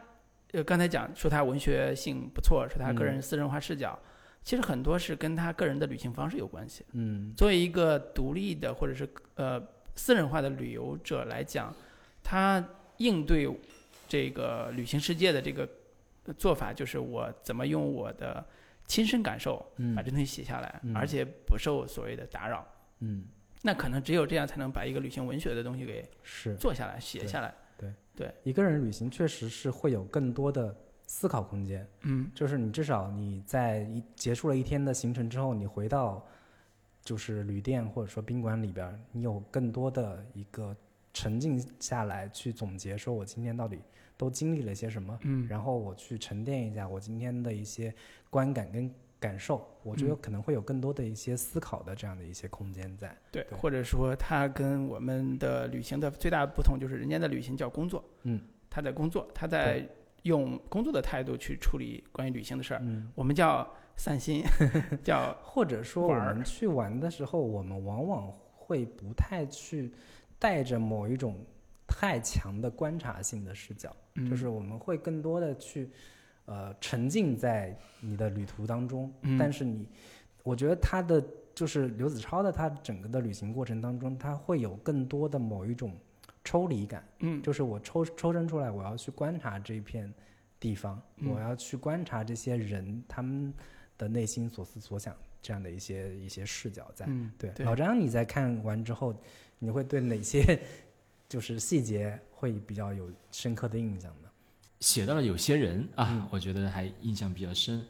呃刚才讲说他文学性不错，说他个人私人化视角，其实很多是跟他个人的旅行方式有关系。嗯。作为一个独立的或者是呃私人化的旅游者来讲，他应对这个旅行世界的这个做法就是我怎么用我的亲身感受嗯把这东西写下来，嗯而且不受所谓的打扰。嗯那可能只有这样才能把一个旅行文学的东西给是做下来、写下来。对对一个人旅行确实是会有更多的思考空间，嗯就是你至少你在一结束了一天的行程之后，你回到就是旅店或者说宾馆里边，你有更多的一个沉静下来去总结，说我今天到底都经历了些什么，嗯然后我去沉淀一下我今天的一些观感跟感受，我觉得嗯可能会有更多的一些思考的这样的一些空间在。对，对或者说它跟我们的旅行的最大不同就是，人家的旅行叫工作，嗯，他在工作，他在用工作的态度去处理关于旅行的事儿。嗯，我们叫散心，叫 或者说我们去玩的时候，我们往往会不太去带着某一种太强的观察性的视角，嗯。就是我们会更多的去呃沉浸在你的旅途当中，嗯。但是你，我觉得他的就是刘子超的他整个的旅行过程当中，他会有更多的某一种抽离感，嗯。就是我抽抽身出来，我要去观察这一片地方，嗯。我要去观察这些人他们的内心所思所想这样的一些一些视角在。对。老张，你在看完之后，你会对哪些就是细节会比较有深刻的印象的？写到了有些人啊，嗯我觉得还印象比较深。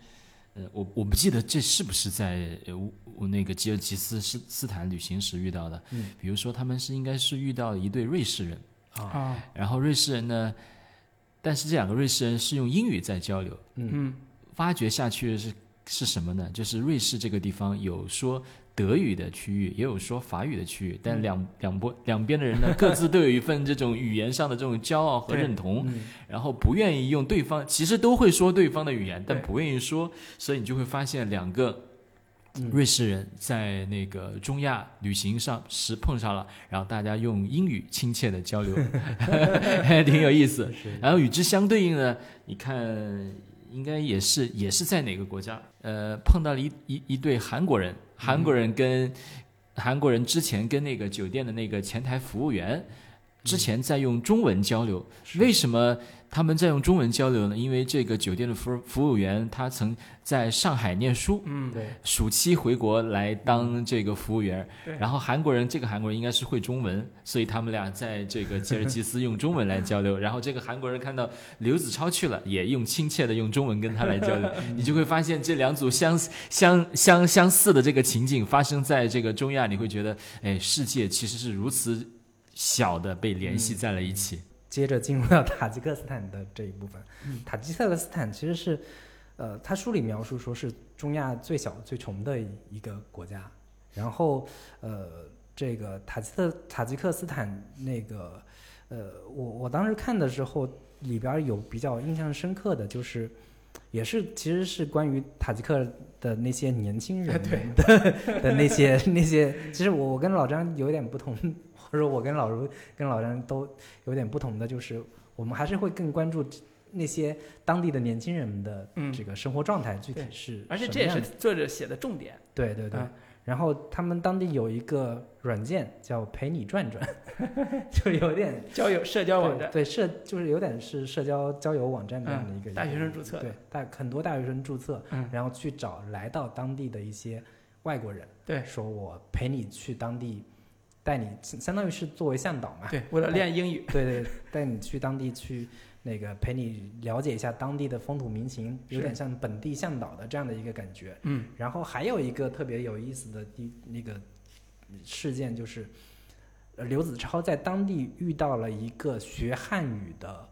呃，我我不记得这是不是在呃我我那个吉尔吉斯斯斯坦旅行时遇到的。嗯，比如说他们是应该是遇到一对瑞士人，啊，然后瑞士人呢，但是这两个瑞士人是用英语在交流。嗯挖掘下去是是什么呢？就是瑞士这个地方有说德语的区域，也有说法语的区域，但两两波两边的人呢，各自都有一份这种语言上的这种骄傲和认同，嗯然后不愿意用对方，其实都会说对方的语言，但不愿意说，所以你就会发现两个。嗯瑞士人在那个中亚旅行上时碰上了，然后大家用英语亲切的交流，挺有意思。是然后与之相对应的，你看，应该也是也是在哪个国家？呃，碰到了一一一对韩国人，韩国人跟、韩国人之前跟那个酒店的那个前台服务员，之前在用中文交流，为什么他们在用中文交流呢？因为这个酒店的服服务员他曾在上海念书，嗯，对，暑期回国来当这个服务员，对然后韩国人这个韩国人应该是会中文，所以他们俩在这个吉尔吉斯用中文来交流。然后这个韩国人看到刘子超去了，也用亲切的用中文跟他来交流。你就会发现这两组相相相相似的这个情景发生在这个中亚，你会觉得，哎，世界其实是如此小的被联系在了一起。接着进入到塔吉克斯坦的这一部分。嗯塔吉克斯坦其实是，呃，他书里描述说是中亚最小最穷的一个国家。然后，呃，这个塔吉特塔吉克斯坦那个，呃，我我当时看的时候，里边有比较印象深刻的就是，也是其实是关于塔吉克的那些年轻人对的的那些那些，其实我我跟老张有点不同，或者我跟老卢跟老张都有点不同的，就是我们还是会更关注那些当地的年轻人们的嗯这个生活状态具体对是而且这也是作者写的重点。对对对。啊然后他们当地有一个软件叫“陪你转转”，就有点 交友社交网站，对对社就是有点是社交交友网站这样的一个、嗯大学生注册对大很多大学生注册，嗯然后去找来到当地的一些外国人，对说我陪你去当地，带你相当于是作为向导嘛，对，为了练英语，对对，带你去当地去那个陪你了解一下当地的风土民情，有点像本地向导的这样的一个感觉。嗯然后还有一个特别有意思的地那个事件就是，呃刘子超在当地遇到了一个学汉语的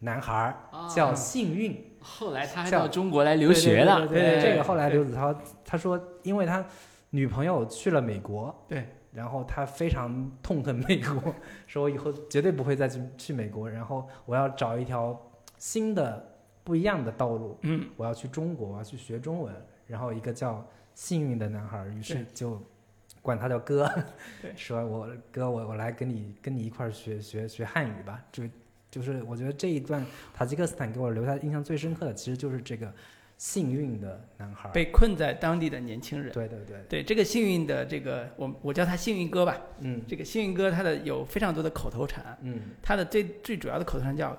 男孩儿，叫幸运。后来他还到中国来留学了，对对对对对这个后来刘子超他说，因为他女朋友去了美国，对，然后他非常痛恨美国，说我以后绝对不会再去去美国，然后我要找一条新的不一样的道路，嗯，我要去中国，我要去学中文。然后一个叫幸运的男孩儿，于是就管他叫哥对，说我哥我我来跟你跟你一块儿学学学汉语吧。就就是我觉得这一段塔吉克斯坦给我留下印象最深刻的，其实就是这个幸运的男孩。被困在当地的年轻人。对对对，对这个幸运的这个，我我叫他幸运哥吧。嗯这个幸运哥他的有非常多的口头禅，嗯他的最最主要的口头禅叫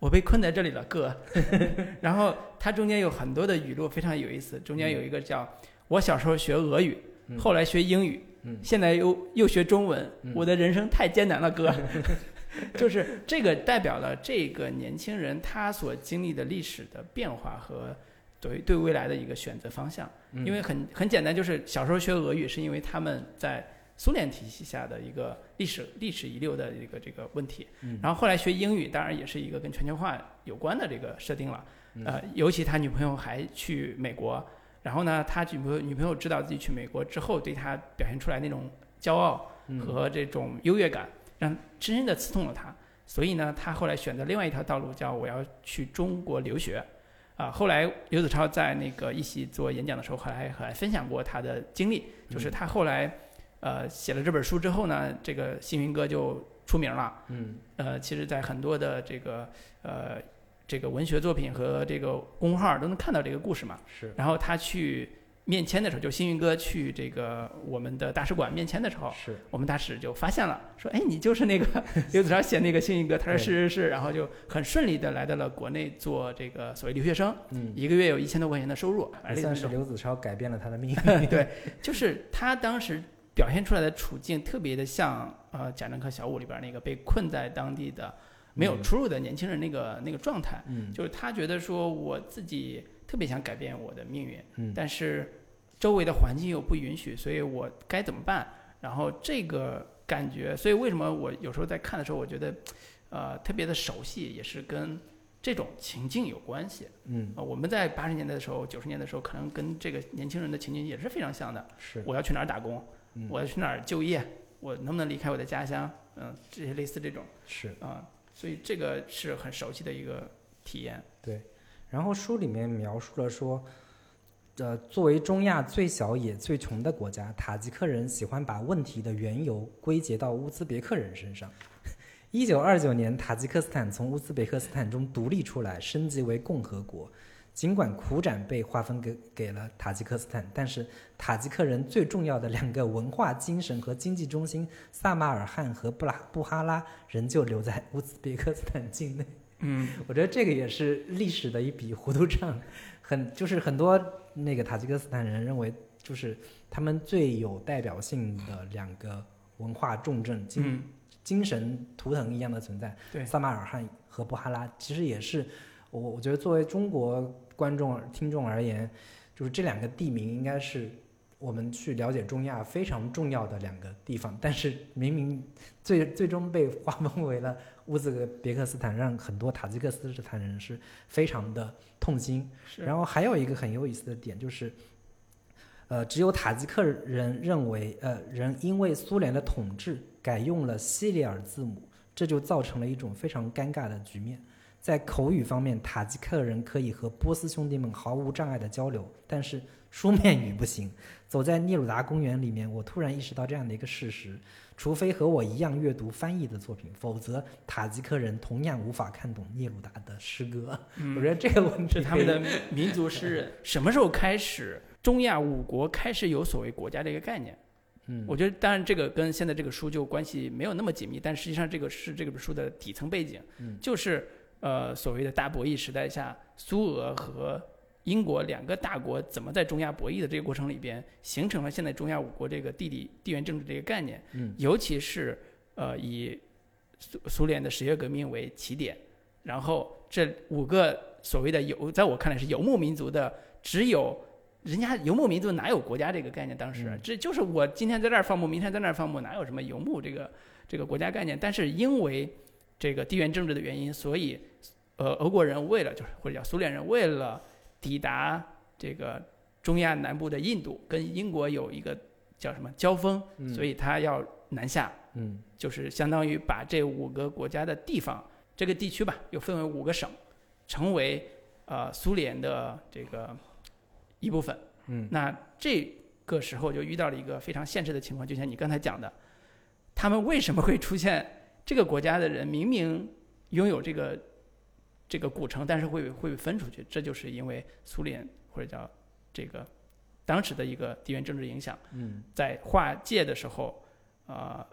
我被困在这里了，哥。然后他中间有很多的语录非常有意思，中间有一个叫“我小时候学俄语，嗯后来学英语，嗯现在又又学中文，嗯我的人生太艰难了，哥。” 就是这个代表了这个年轻人他所经历的历史的变化和对对未来的一个选择方向。嗯因为很很简单，就是小时候学俄语是因为他们在苏联体系下的一个历史历史遗留的一个这个问题。嗯然后后来学英语，当然也是一个跟全球化有关的这个设定了。嗯呃，尤其他女朋友还去美国，然后呢，他女朋友女朋友知道自己去美国之后，对他表现出来那种骄傲嗯和这种优越感，让深深的刺痛了他。所以呢，他后来选择另外一条道路，叫我要去中国留学。啊，后来刘子超在那个一席做演讲的时候，还还分享过他的经历，就是他后来，呃，写了这本书之后呢，这个幸运哥就出名了。嗯呃，其实，在很多的这个呃这个文学作品和这个公号都能看到这个故事嘛。是然后他去面签的时候，就幸运哥去这个我们的大使馆面签的时候，是我们大使就发现了，说：“哎，你就是那个 刘子超写那个幸运哥。”他说：“是是是。”然后就很顺利的来到了国内做这个所谓留学生，嗯，一个月有一千多块钱的收入，也算是刘子超改变了他的命运。对，就是他当时表现出来的处境特别的像呃《贾樟柯小五》里边那个被困在当地的没有嗯出路的年轻人那个那个状态，嗯就是他觉得说我自己特别想改变我的命运，嗯但是周围的环境又不允许，所以我该怎么办？然后这个感觉，所以为什么我有时候在看的时候，我觉得，呃，特别的熟悉，也是跟这种情境有关系。嗯呃，我们在八十年代的时候、九十年代的时候，可能跟这个年轻人的情境也是非常像的。是我要去哪儿打工？嗯我要去哪儿就业？我能不能离开我的家乡？嗯、这些类似这种是。啊、所以这个是很熟悉的一个体验。然后书里面描述了说，呃，作为中亚最小也最穷的国家，塔吉克人喜欢把问题的缘由归结到乌兹别克人身上。一九二九年，塔吉克斯坦从乌兹别克斯坦中独立出来，升级为共和国。尽管苦展被划分给给了塔吉克斯坦，但是塔吉克人最重要的两个文化精神和经济中心萨马尔汗和布拉布哈拉仍旧留在乌兹别克斯坦境内。嗯，我觉得这个也是历史的一笔糊涂账，很 就是很多那个塔吉克斯坦人认为，就是他们最有代表性的两个文化重镇，精、嗯，精神图腾一样的存在，对。萨马尔罕和布哈拉，其实也是我我觉得作为中国观众听众而言，就是这两个地名应该是我们去了解中亚非常重要的两个地方，但是明明最 最终被划分为了乌兹别克斯坦，让很多塔吉克斯坦人是非常的痛心。然后还有一个很有意思的点就是，呃，只有塔吉克人认为，呃，人因为苏联的统治改用了西里尔字母，这就造成了一种非常尴尬的局面。在口语方面，塔吉克人可以和波斯兄弟们毫无障碍的交流，但是书面语不行。走在聂鲁达公园里面，我突然意识到这样的一个事实：除非和我一样阅读翻译的作品，否则塔吉克人同样无法看懂聂鲁达的诗歌。嗯我觉得这个问题是他们的民族诗人。什么时候开始中亚五国开始有所谓国家这个概念？嗯，我觉得，当然这个跟现在这个书就关系没有那么紧密，但实际上这个是这本书的底层背景，嗯就是呃所谓的大博弈时代下，苏俄和英国两个大国怎么在中亚博弈的这个过程里边，形成了现在中亚五国这个地理地缘政治这个概念。嗯尤其是呃以苏苏联的十月革命为起点，然后这五个所谓的游，在我看来是游牧民族的，只有人家游牧民族哪有国家这个概念？当时、嗯这就是我今天在这儿放牧，明天在那儿放牧，哪有什么游牧这个这个国家概念？但是因为这个地缘政治的原因，所以呃俄国人为了就是或者叫苏联人为了抵达这个中亚南部的印度，跟英国有一个叫什么交锋，嗯。所以他要南下，嗯。就是相当于把这五个国家的地方，这个地区吧，又分为五个省，成为呃苏联的这个一部分。嗯。那这个时候就遇到了一个非常现实的情况，就像你刚才讲的，他们为什么会出现这个国家的人明明拥有这个这个古城，但是会会被分出去？这就是因为苏联或者叫这个当时的一个地缘政治影响。嗯在划界的时候，呃，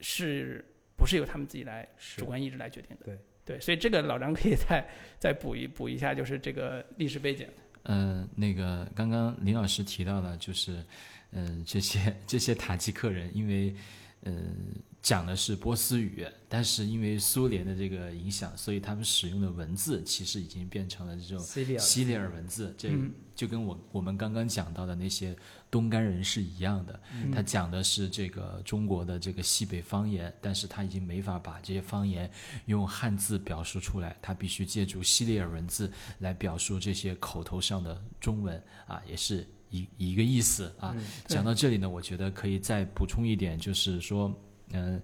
是不是由他们自己来主观意志来决定的？对对，所以这个老张可以再再补一补一下，就是这个历史背景。呃，那个刚刚林老师提到的，就是，嗯、这些这些塔吉克人，因为，嗯、讲的是波斯语，但是因为苏联的这个影响，所以他们使用的文字其实已经变成了这种西里尔文字，这嗯就跟我我们刚刚讲到的那些东干人是一样的。他讲的是这个中国的这个西北方言，但是他已经没法把这些方言用汉字表述出来，他必须借助西里尔文字来表述这些口头上的中文啊，也是一一个意思啊。讲到这里呢，我觉得可以再补充一点，就是说，嗯、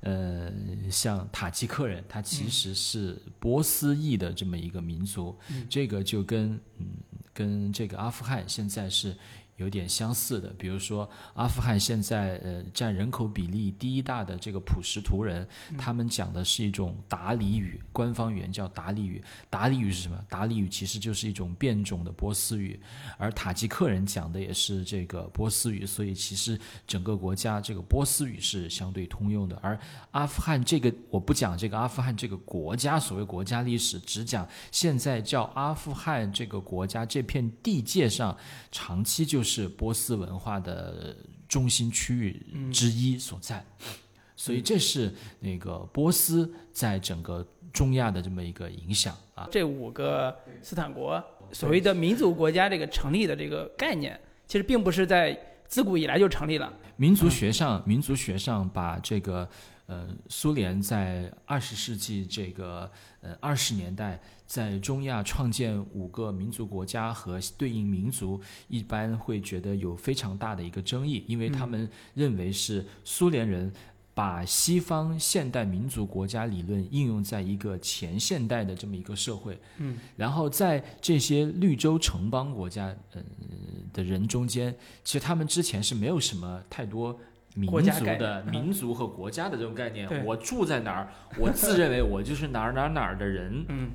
呃，像塔吉克人，他其实是波斯裔的这么一个民族，这个就跟嗯跟这个阿富汗现在是有点相似的。比如说，阿富汗现在呃占人口比例第一大的这个普什图人，他们讲的是一种达里语，官方语言叫达里语。达里语是什么？达里语其实就是一种变种的波斯语，而塔吉克人讲的也是这个波斯语，所以其实整个国家这个波斯语是相对通用的。而阿富汗这个我不讲这个阿富汗这个国家所谓国家历史，只讲现在叫阿富汗这个国家这片地界上长期就是波斯文化的中心区域之一所在。所以这是那个波斯在整个中亚的这么一个影响啊。这五个斯坦国所谓的民族国家这个成立的这个概念，其实并不是在自古以来就成立了。民族学上，民族学上把这个呃苏联在二十世纪这个呃二十年代在中亚创建五个民族国家和对应民族，一般会觉得有非常大的一个争议，因为他们认为是苏联人。把西方现代民族国家理论应用在一个前现代的这么一个社会，嗯，然后在这些绿洲城邦国家，呃的人中间，其实他们之前是没有什么太多民族的民族和国家的这种概对念。我住在哪儿，我自认为我就是哪儿哪儿哪儿的人。嗯，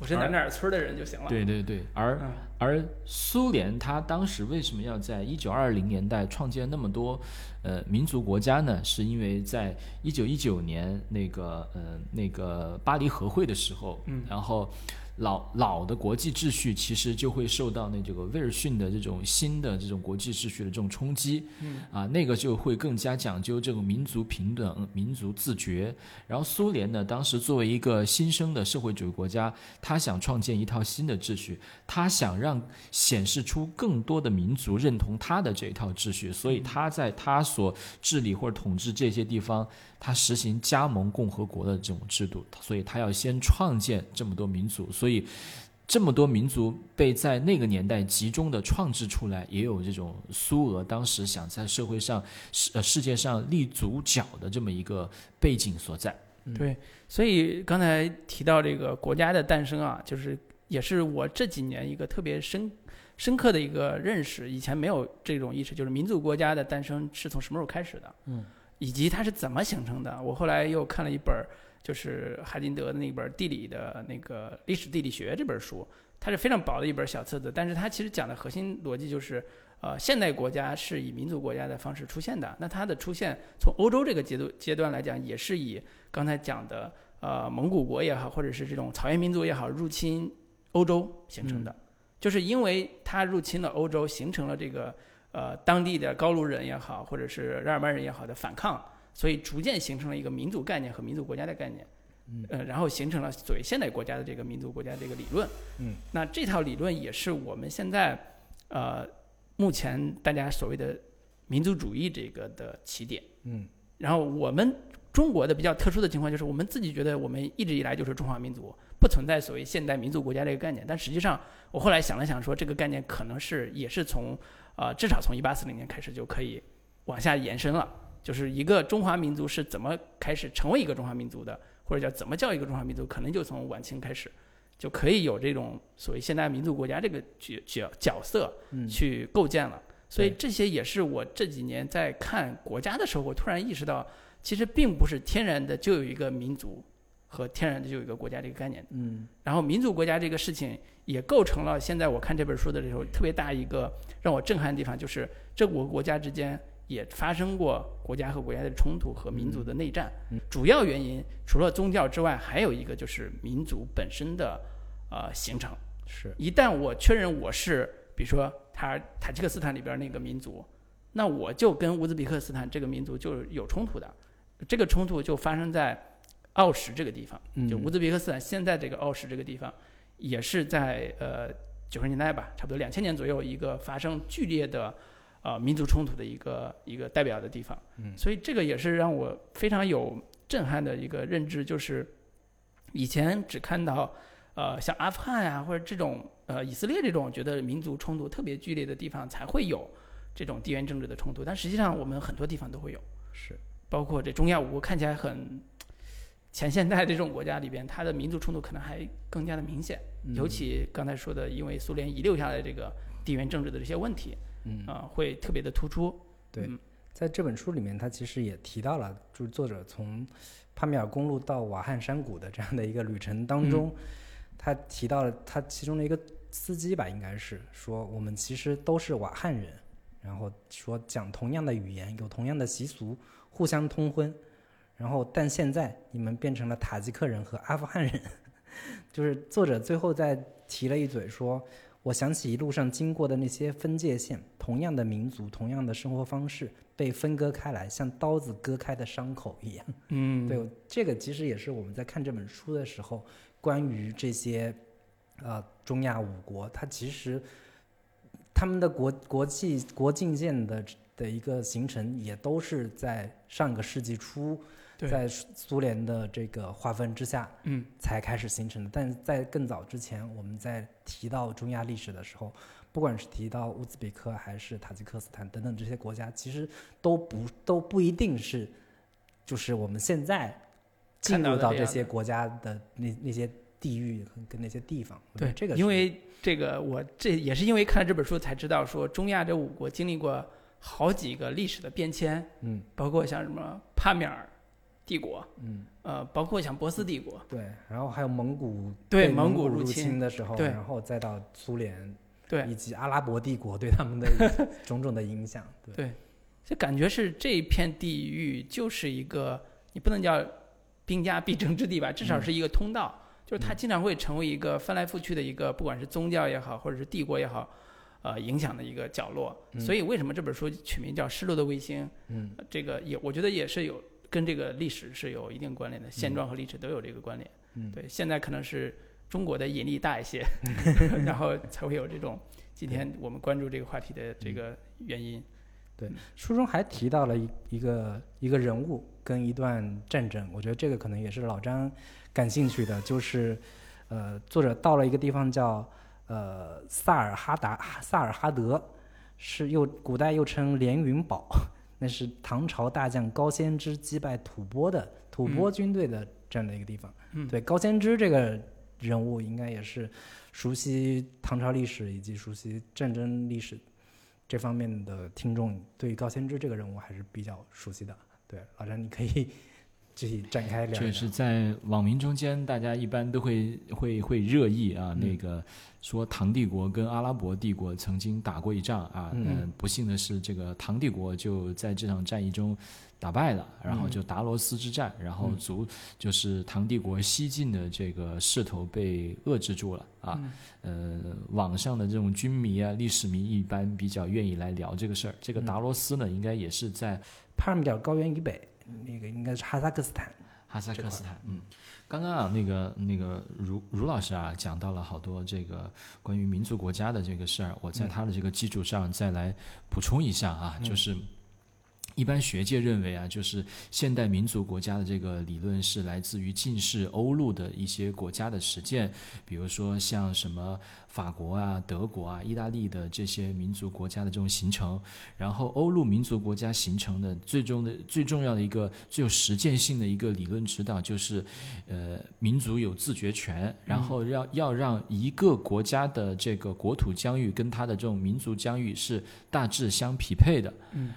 我是哪儿哪儿村儿的人就行了。对对对，而嗯而苏联它当时为什么要在一九二零年代创建那么多呃民族国家呢？是因为在一九一九年那个呃那个巴黎和会的时候，嗯然后老老的国际秩序其实就会受到那这个威尔逊的这种新的这种国际秩序的这种冲击，嗯啊，那个就会更加讲究这种民族平等、民族自觉。然后苏联呢，当时作为一个新生的社会主义国家，他想创建一套新的秩序，他想让显示出更多的民族认同他的这一套秩序，所以他在他所治理或者统治这些地方，他实行加盟共和国的这种制度，所以他要先创建这么多民族，所以。这么多民族被在那个年代集中的创制出来，也有这种苏俄当时想在社会上、世呃世界上立足脚的这么一个背景所在。对，所以刚才提到这个国家的诞生啊，就是也是我这几年一个特别深深刻的一个认识，以前没有这种意识，就是民族国家的诞生是从什么时候开始的，嗯，以及它是怎么形成的。我后来又看了一本儿，就是海金德的那本地理的那个历史地理学这本书，它是非常薄的一本小册子，但是它其实讲的核心逻辑就是。呃，现代国家是以民族国家的方式出现的。那它的出现，从欧洲这个阶段阶段来讲，也是以刚才讲的呃蒙古国也好，或者是这种草原民族也好，入侵欧洲形成的。就是因为它入侵了欧洲，形成了这个呃当地的高卢人也好，或者是日耳曼人也好的反抗，所以逐渐形成了一个民族概念和民族国家的概念。嗯呃，然后形成了所谓现代国家的这个民族国家这个理论。嗯，那这套理论也是我们现在呃目前大家所谓的民族主义这个的起点。嗯然后我们中国的比较特殊的情况就是，我们自己觉得我们一直以来就是中华民族，不存在所谓现代民族国家这个概念。但实际上，我后来想了想，说这个概念可能是也是从呃至少从一八四零年开始就可以往下延伸了。就是一个中华民族是怎么开始成为一个中华民族的，或者叫怎么叫一个中华民族，可能就从晚清开始就可以有这种所谓现代民族国家这个角角角色嗯，去构建了。所以这些也是我这几年在看国家的时候，我突然意识到，其实并不是天然的就有一个民族和天然的就有一个国家这个概念。嗯然后民族国家这个事情也构成了现在我看这本书的时候特别大一个让我震撼的地方，就是这五个国家之间也发生过国家和国家的冲突和民族的内战。嗯主要原因除了宗教之外，还有一个就是民族本身的呃形成。是一旦我确认我是，比如说他塔吉克斯坦里边那个民族，那我就跟乌兹别克斯坦这个民族就有冲突的。这个冲突就发生在奥什这个地方，嗯就乌兹别克斯坦现在这个奥什这个地方，也是在呃九十年代吧，差不多两千年左右一个发生剧烈的呃民族冲突的一个一个代表的地方。嗯所以这个也是让我非常有震撼的一个认知，就是以前只看到呃像阿富汗呀、或者这种呃以色列这种觉得民族冲突特别剧烈的地方才会有这种地缘政治的冲突，但实际上我们很多地方都会有。是包括这中亚五国看起来很前现代这种国家里边，它的民族冲突可能还更加的明显。嗯尤其刚才说的，因为苏联遗留下来这个地缘政治的这些问题，嗯啊、会特别的突出。对嗯在这本书里面，他其实也提到了，就是作者从帕米尔公路到瓦汉山谷的这样的一个旅程当中，他提到了他其中的一个司机吧，应该是说我们其实都是瓦汉人，然后说讲同样的语言，有同样的习俗，互相通婚，然后但现在你们变成了塔吉克人和阿富汗人，就是作者最后再提了一嘴说。我想起一路上经过的那些分界线，同样的民族，同样的生活方式被分割开来，像刀子割开的伤口一样。嗯，对，这个其实也是我们在看这本书的时候，关于这些呃中亚五国，它其实他们的国国际国境线的的一个形成，也都是在上个世纪初，对在苏苏联的这个划分之下，嗯，才开始形成的。但是在更早之前，我们在提到中亚历史的时候，不管是提到乌兹别克还是塔吉克斯坦等等这些国家，其实都不都不一定是，就是我们现在进看到入到这些国家的那那些地域跟那些地方。对，这个因为这个我这也是因为看了这本书才知道，说中亚这五国经历过好几个历史的变迁，嗯包括像什么帕米尔帝国，嗯呃，包括像波斯帝国，对，然后还有蒙古对蒙古入侵的时候，对然后再到苏联对以及阿拉伯帝国对他们的 种种的影响。对对，就感觉是这一片地域就是一个，你不能叫兵家必争之地吧，至少是一个通道，就是它经常会成为一个翻来覆去的一个，不管是宗教也好，或者是帝国也好，呃，影响的一个角落。嗯所以为什么这本书取名叫《失落的卫星》？嗯呃这个也我觉得也是有跟这个历史是有一定关联的，现状和历史都有这个关联。嗯对，现在可能是中国的引力大一些，然后才会有这种今天我们关注这个话题的这个原因。对，书中还提到了一一个一个人物跟一段战争，我觉得这个可能也是老张感兴趣的，就是呃，作者到了一个地方叫呃萨尔哈达萨尔哈德，是又古代又称连云堡，那是唐朝大将高仙芝击败吐蕃的吐蕃军队的这样的一个地方。嗯对，高仙芝这个人物应该也是熟悉唐朝历史以及熟悉战争历史这方面的听众，对于高仙芝这个人物还是比较熟悉的。对，老张，你可以具体展开聊一聊。就是在网民中间，大家一般都会会会热议啊，嗯。那个说唐帝国跟阿拉伯帝国曾经打过一仗啊，嗯。嗯，不幸的是，这个唐帝国就在这场战役中打败了，然后就达罗斯之战，然后嗯。足就是唐帝国西进的这个势头被遏制住了啊。嗯。呃，网上的这种军迷啊、历史迷一般比较愿意来聊这个事儿。这个嗯。达罗斯呢，应该也是在帕米尔高原以北，那个应该是哈萨克斯坦。哈萨克斯坦，嗯，刚刚啊，那个那个茹茹老师啊，讲到了好多这个关于民族国家的这个事儿，我在他的这个基础上再来补充一下啊，就是。一般学界认为啊，就是现代民族国家的这个理论是来自于近世欧陆的一些国家的实践，比如说像什么法国啊、德国啊、意大利的这些民族国家的这种形成，然后欧陆民族国家形成的最终的最重要的一个最有实践性的一个理论指导就是，呃，民族有自觉权，然后要要让一个国家的这个国土疆域跟它的这种民族疆域是大致相匹配的。嗯。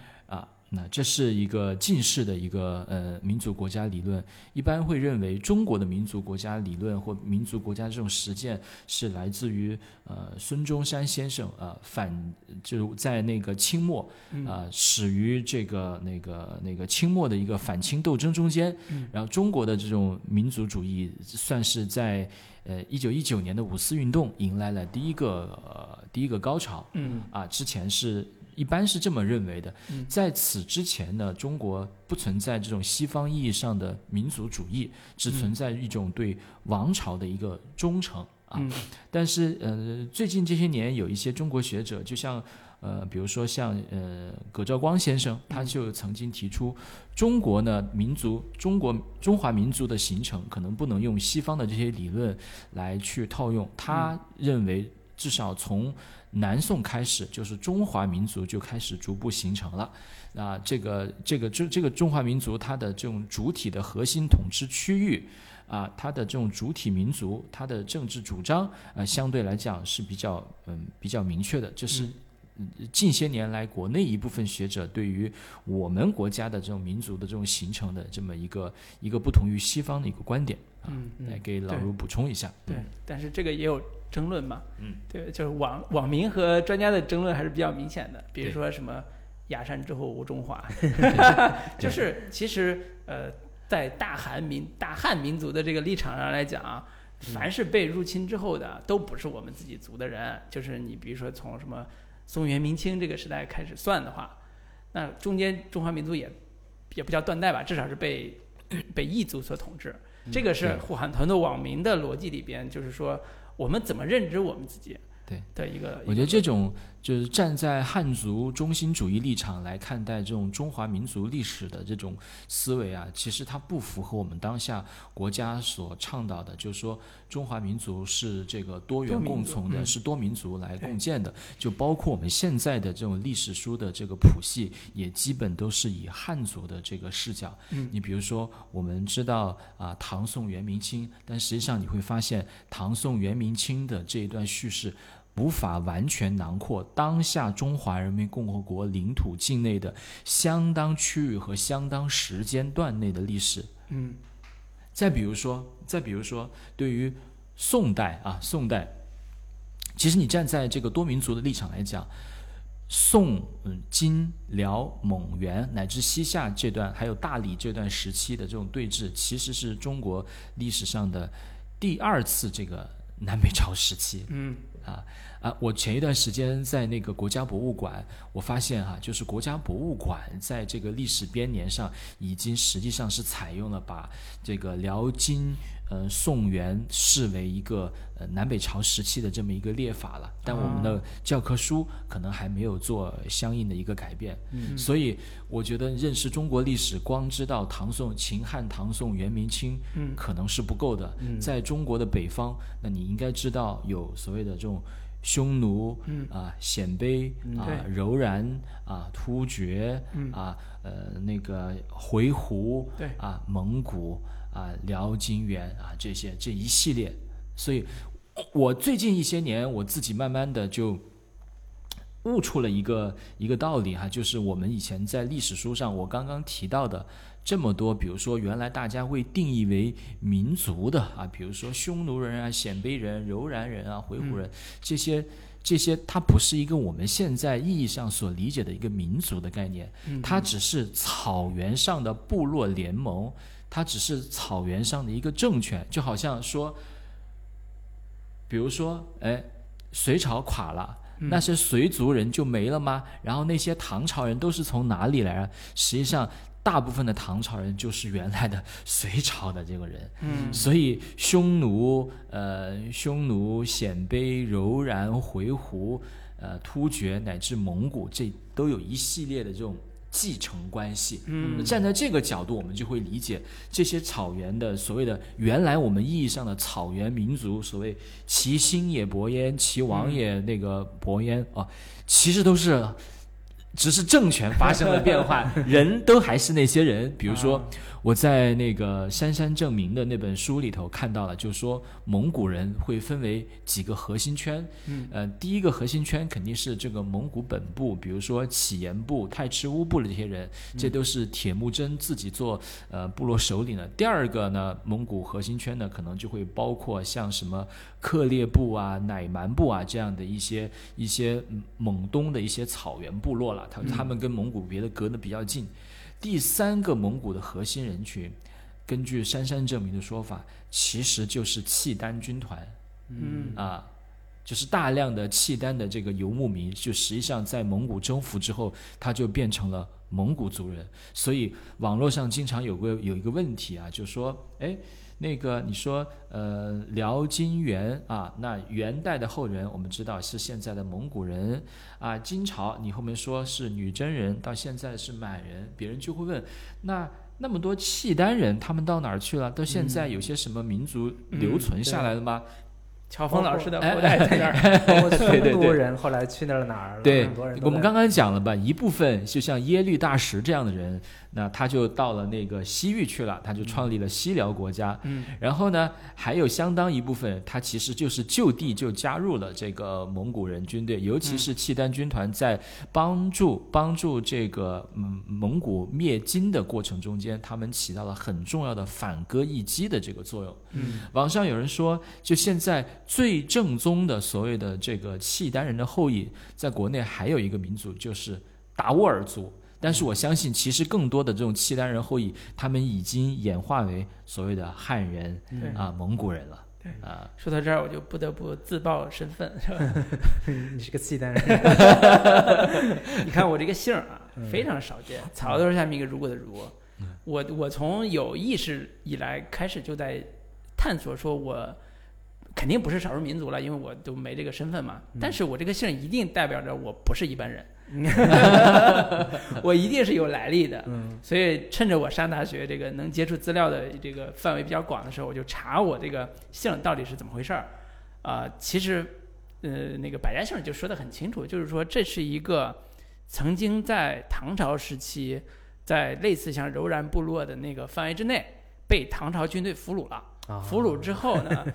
啊，那这是一个近世的一个呃民族国家理论，一般会认为中国的民族国家理论或民族国家这种实践是来自于呃孙中山先生啊、呃、反就在那个清末啊、呃、始于这个那个那个清末的一个反清斗争中间，然后中国的这种民族主义算是在呃一九一九年的五四运动迎来了第一个呃第一个高潮，嗯啊之前是。一般是这么认为的。嗯，在此之前呢，中国不存在这种西方意义上的民族主义，只存在一种对王朝的一个忠诚啊。嗯。但是呃，最近这些年有一些中国学者，就像呃，比如说像呃葛兆光先生，他就曾经提出，中国呢民族中国中华民族的形成可能不能用西方的这些理论来去套用，他认为至少从南宋开始，就是中华民族就开始逐步形成了。那这个这个这这个中华民族它的这种主体的核心统治区域啊，它的这种主体民族，它的政治主张啊，相对来讲是比较嗯比较明确的，这是。近些年来，国内一部分学者对于我们国家的这种民族的这种形成的这么一个一个不同于西方的一个观点啊，来给老卢补充一下。对，但是这个也有争论嘛。嗯，对，就是网网民和专家的争论还是比较明显的。比如说什么“崖山之后无中华”，就是其实呃，在大韩民大汉民族的这个立场上来讲啊，凡是被入侵之后的，都不是我们自己族的人。就是你比如说从什么宋元明清这个时代开始算的话，那中间中华民族也也不叫断代吧，至少是被 被异族所统治。这个是对护航团的网民的逻辑里边，就是说我们怎么认知我们自己？对的一个。我觉得这种就是站在汉族中心主义立场来看待这种中华民族历史的这种思维啊，其实它不符合我们当下国家所倡导的，就是说中华民族是这个多元共存的，嗯是多民族来共建的。就包括我们现在的这种历史书的这个谱系，也基本都是以汉族的这个视角。嗯你比如说，我们知道啊，唐宋元明清，但实际上你会发现，唐宋元明清的这一段叙事。无法完全囊括当下中华人民共和国领土境内的相当区域和相当时间段内的历史。嗯再比如说，再比如说，对于宋代啊，宋代，其实你站在这个多民族的立场来讲，宋、嗯、金、辽、蒙、元乃至西夏这段，还有大理这段时期的这种对峙，其实是中国历史上的第二次这个南北朝时期。嗯啊啊！我前一段时间在那个国家博物馆，我发现哈、就是国家博物馆在这个历史编年上，已经实际上是采用了把这个辽金、呃宋元视为一个呃南北朝时期的这么一个列法了，但我们的教科书可能还没有做相应的一个改变。嗯。所以我觉得认识中国历史，光知道唐宋、秦汉、唐宋、元、明清，嗯。可能是不够的。在中国的北方，那你应该知道有所谓的这种匈奴、嗯。啊、鲜卑、啊、柔然、啊、突厥、嗯。啊、呃那个回鹘、对。啊、蒙古、啊、辽、金、元啊这些这一系列，所以我最近一些年我自己慢慢的就。悟出了一个一个道理哈，就是我们以前在历史书上我刚刚提到的这么多，比如说原来大家会定义为民族的啊，比如说匈奴人啊、鲜卑人、柔然人啊、回鹘人、这些。这些它不是一个我们现在意义上所理解的一个民族的概念，它只是草原上的部落联盟，它只是草原上的一个政权，就好像说，比如说，哎，隋朝垮了。那些隋族人就没了吗？然后那些唐朝人都是从哪里来啊？实际上，大部分的唐朝人就是原来的隋朝的这个人。嗯所以匈奴、呃匈奴、鲜卑、柔然、回鹘、呃突厥乃至蒙古，这都有一系列的这种继承关系。嗯站在这个角度，我们就会理解这些草原的所谓的原来我们意义上的草原民族，所谓其兴也勃焉，其亡也那个勃焉啊，其实都是只是政权发生了变化，人都还是那些人。比如说，啊我在那个杉山正明的那本书里头看到了，就是说蒙古人会分为几个核心圈。嗯，呃，第一个核心圈肯定是这个蒙古本部，比如说乞颜部、太赤乌部的这些人，这都是铁木真自己做呃部落首领的。第二个呢，蒙古核心圈呢，可能就会包括像什么克烈部啊、乃蛮部啊这样的一些一些嗯蒙东的一些草原部落了，他他们跟蒙古别的隔得比较近。第三个蒙古的核心人群，根据杉山正明的说法，其实就是契丹军团嗯啊，就是大量的契丹的这个游牧民，就实际上在蒙古征服之后，他就变成了蒙古族人。所以网络上经常有个有一个问题啊，就说，哎，那个你说，呃，辽金元啊，那元代的后人，我们知道是现在的蒙古人啊，金朝你后面说是女真人，到现在是满人，别人就会问，那那么多契丹人，他们到哪儿去了？到现在有些什么民族留存下来了吗？乔峰老师的哎后代在那儿。包括对对匈奴对人后来去那儿哪儿了？对很多人，都在我们刚刚讲了吧，一部分就像耶律大石这样的人，那他就到了那个西域去了，他就创立了西辽国家。嗯，然后呢，还有相当一部分，他其实就是就地就加入了这个蒙古人军队，尤其是契丹军团在帮助帮助这个嗯蒙古灭金的过程中间，他们起到了很重要的反戈一击的这个作用。嗯，网上有人说，就现在最正宗的所谓的这个契丹人的后裔，在国内还有一个民族就是达斡尔族。但是我相信，其实更多的这种契丹人后裔，他们已经演化为所谓的汉人对啊、蒙古人了。对啊，说到这儿，我就不得不自曝身份，是吧？你是个契丹人，你看我这个姓儿啊，非常少见，草字头下面一个如果的如。我我从有意识以来开始就在探索，说我肯定不是少数民族了，因为我都没这个身份嘛。但是我这个姓一定代表着我不是一般人，我一定是有来历的。嗯所以趁着我上大学这个能接触资料的这个范围比较广的时候，我就查我这个姓到底是怎么回事儿。啊、其实，呃，那个百家姓就说的很清楚，就是说这是一个曾经在唐朝时期，在类似像柔然部落的那个范围之内，被唐朝军队俘虏了。啊俘虏之后呢，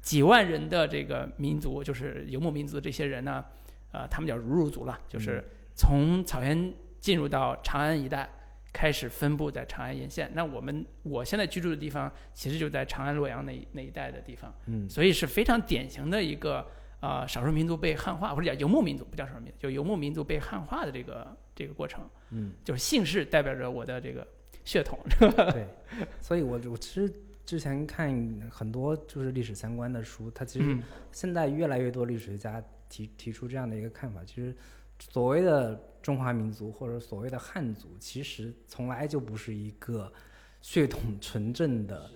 几万人的这个民族，就是游牧民族这些人呢，呃，他们叫如入族了，就是从草原进入到长安一带，开始分布在长安沿线。那我们我现在居住的地方，其实就在长安洛阳那那一带的地方，嗯所以是非常典型的一个呃少数民族被汉化，或者叫游牧民族，不叫少数民族，就游牧民族被汉化的这个这个过程。嗯，就是姓氏代表着我的这个血统，对，所以我我其实之前看很多就是历史相关的书，它其实嗯现在越来越多历史学家提提出这样的一个看法，其实所谓的中华民族或者所谓的汉族，其实从来就不是一个血统纯正的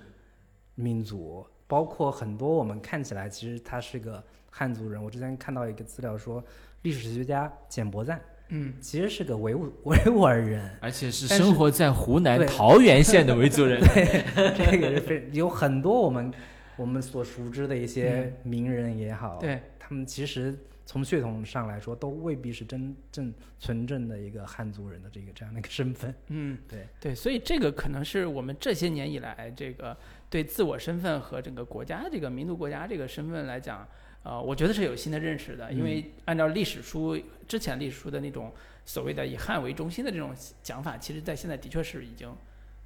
民族，包括很多我们看起来其实他是个汉族人。我之前看到一个资料说，历史学家简伯赞嗯，其实是个维吾维吾尔人，而且是生活在湖南桃源县的维族人。对这个是非有很多我们我们所熟知的一些名人也好，对，他们其实从血统上来说，都未必是真正纯正的一个汉族人的这个这样的一个身份。嗯，对对，所以这个可能是我们这些年以来这个对自我身份和整个国家这个民族国家这个身份来讲，呃，我觉得是有新的认识的，因为按照历史书之前历史书的那种所谓的以汉为中心的这种讲法，其实在现在的确是已经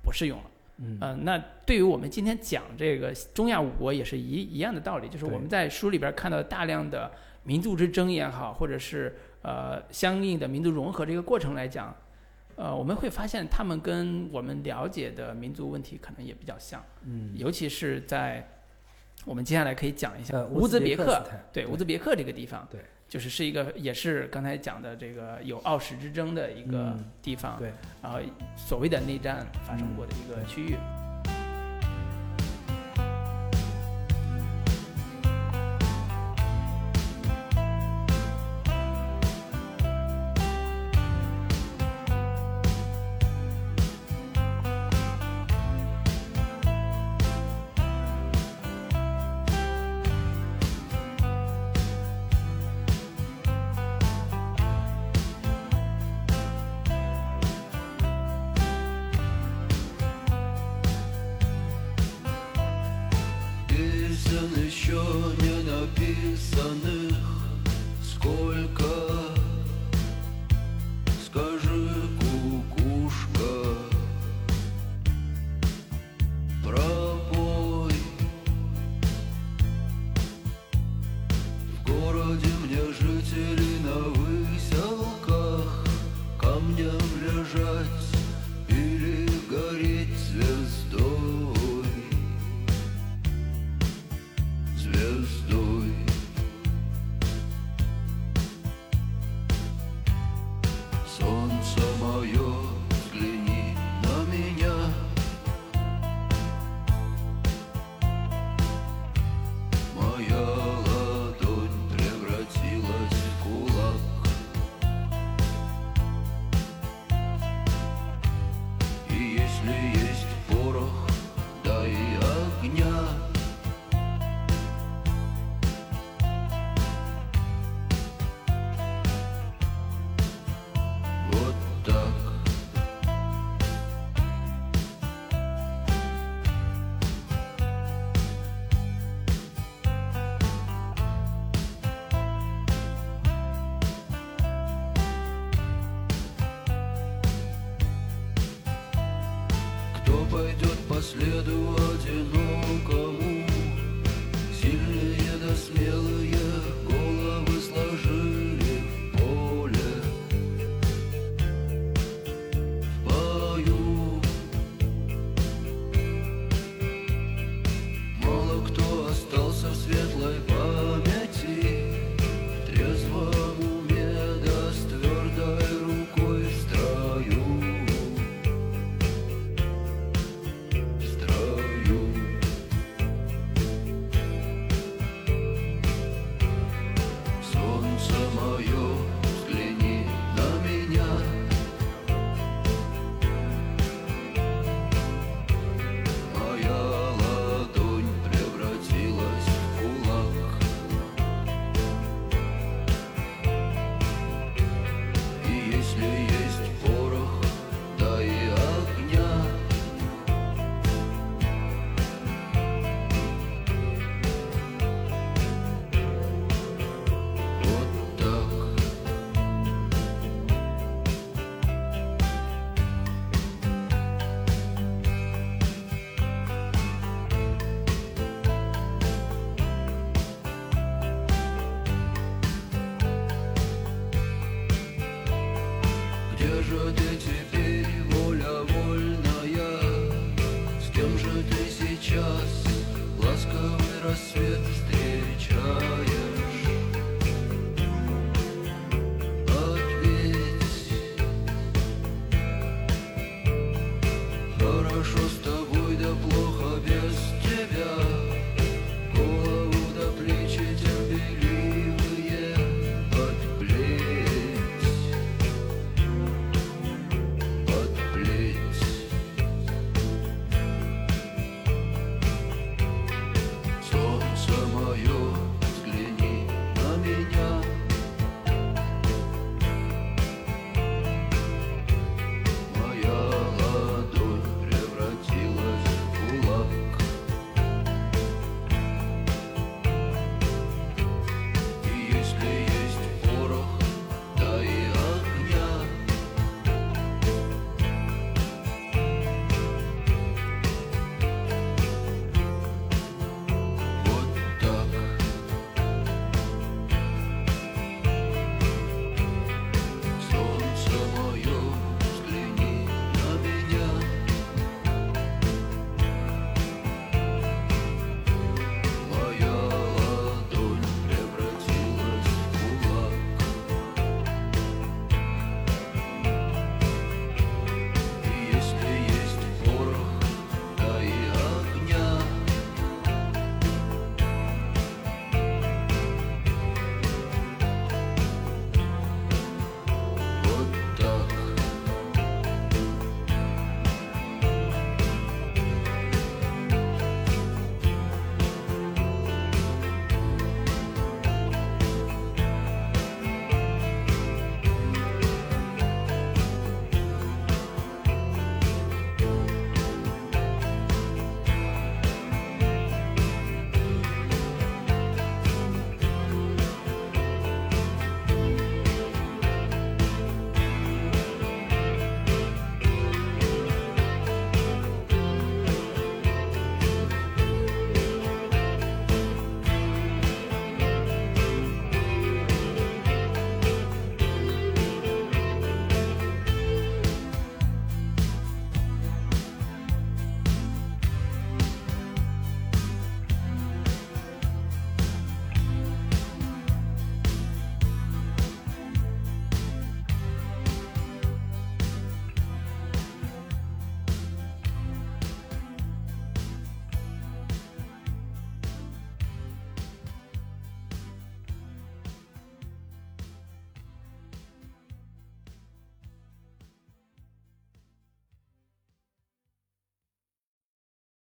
不适用了。嗯。呃，那对于我们今天讲这个中亚五国也是一一样的道理，就是我们在书里边看到大量的民族之争也好，或者是呃相应的民族融合这个过程来讲，呃，我们会发现他们跟我们了解的民族问题可能也比较像，嗯，尤其是在我们接下来可以讲一下呃，乌兹别克，对乌兹别克这个地方，对，就是是一个也是刚才讲的这个有傲史之争的一个嗯地方，对，然后所谓的内战发生过的一个区域。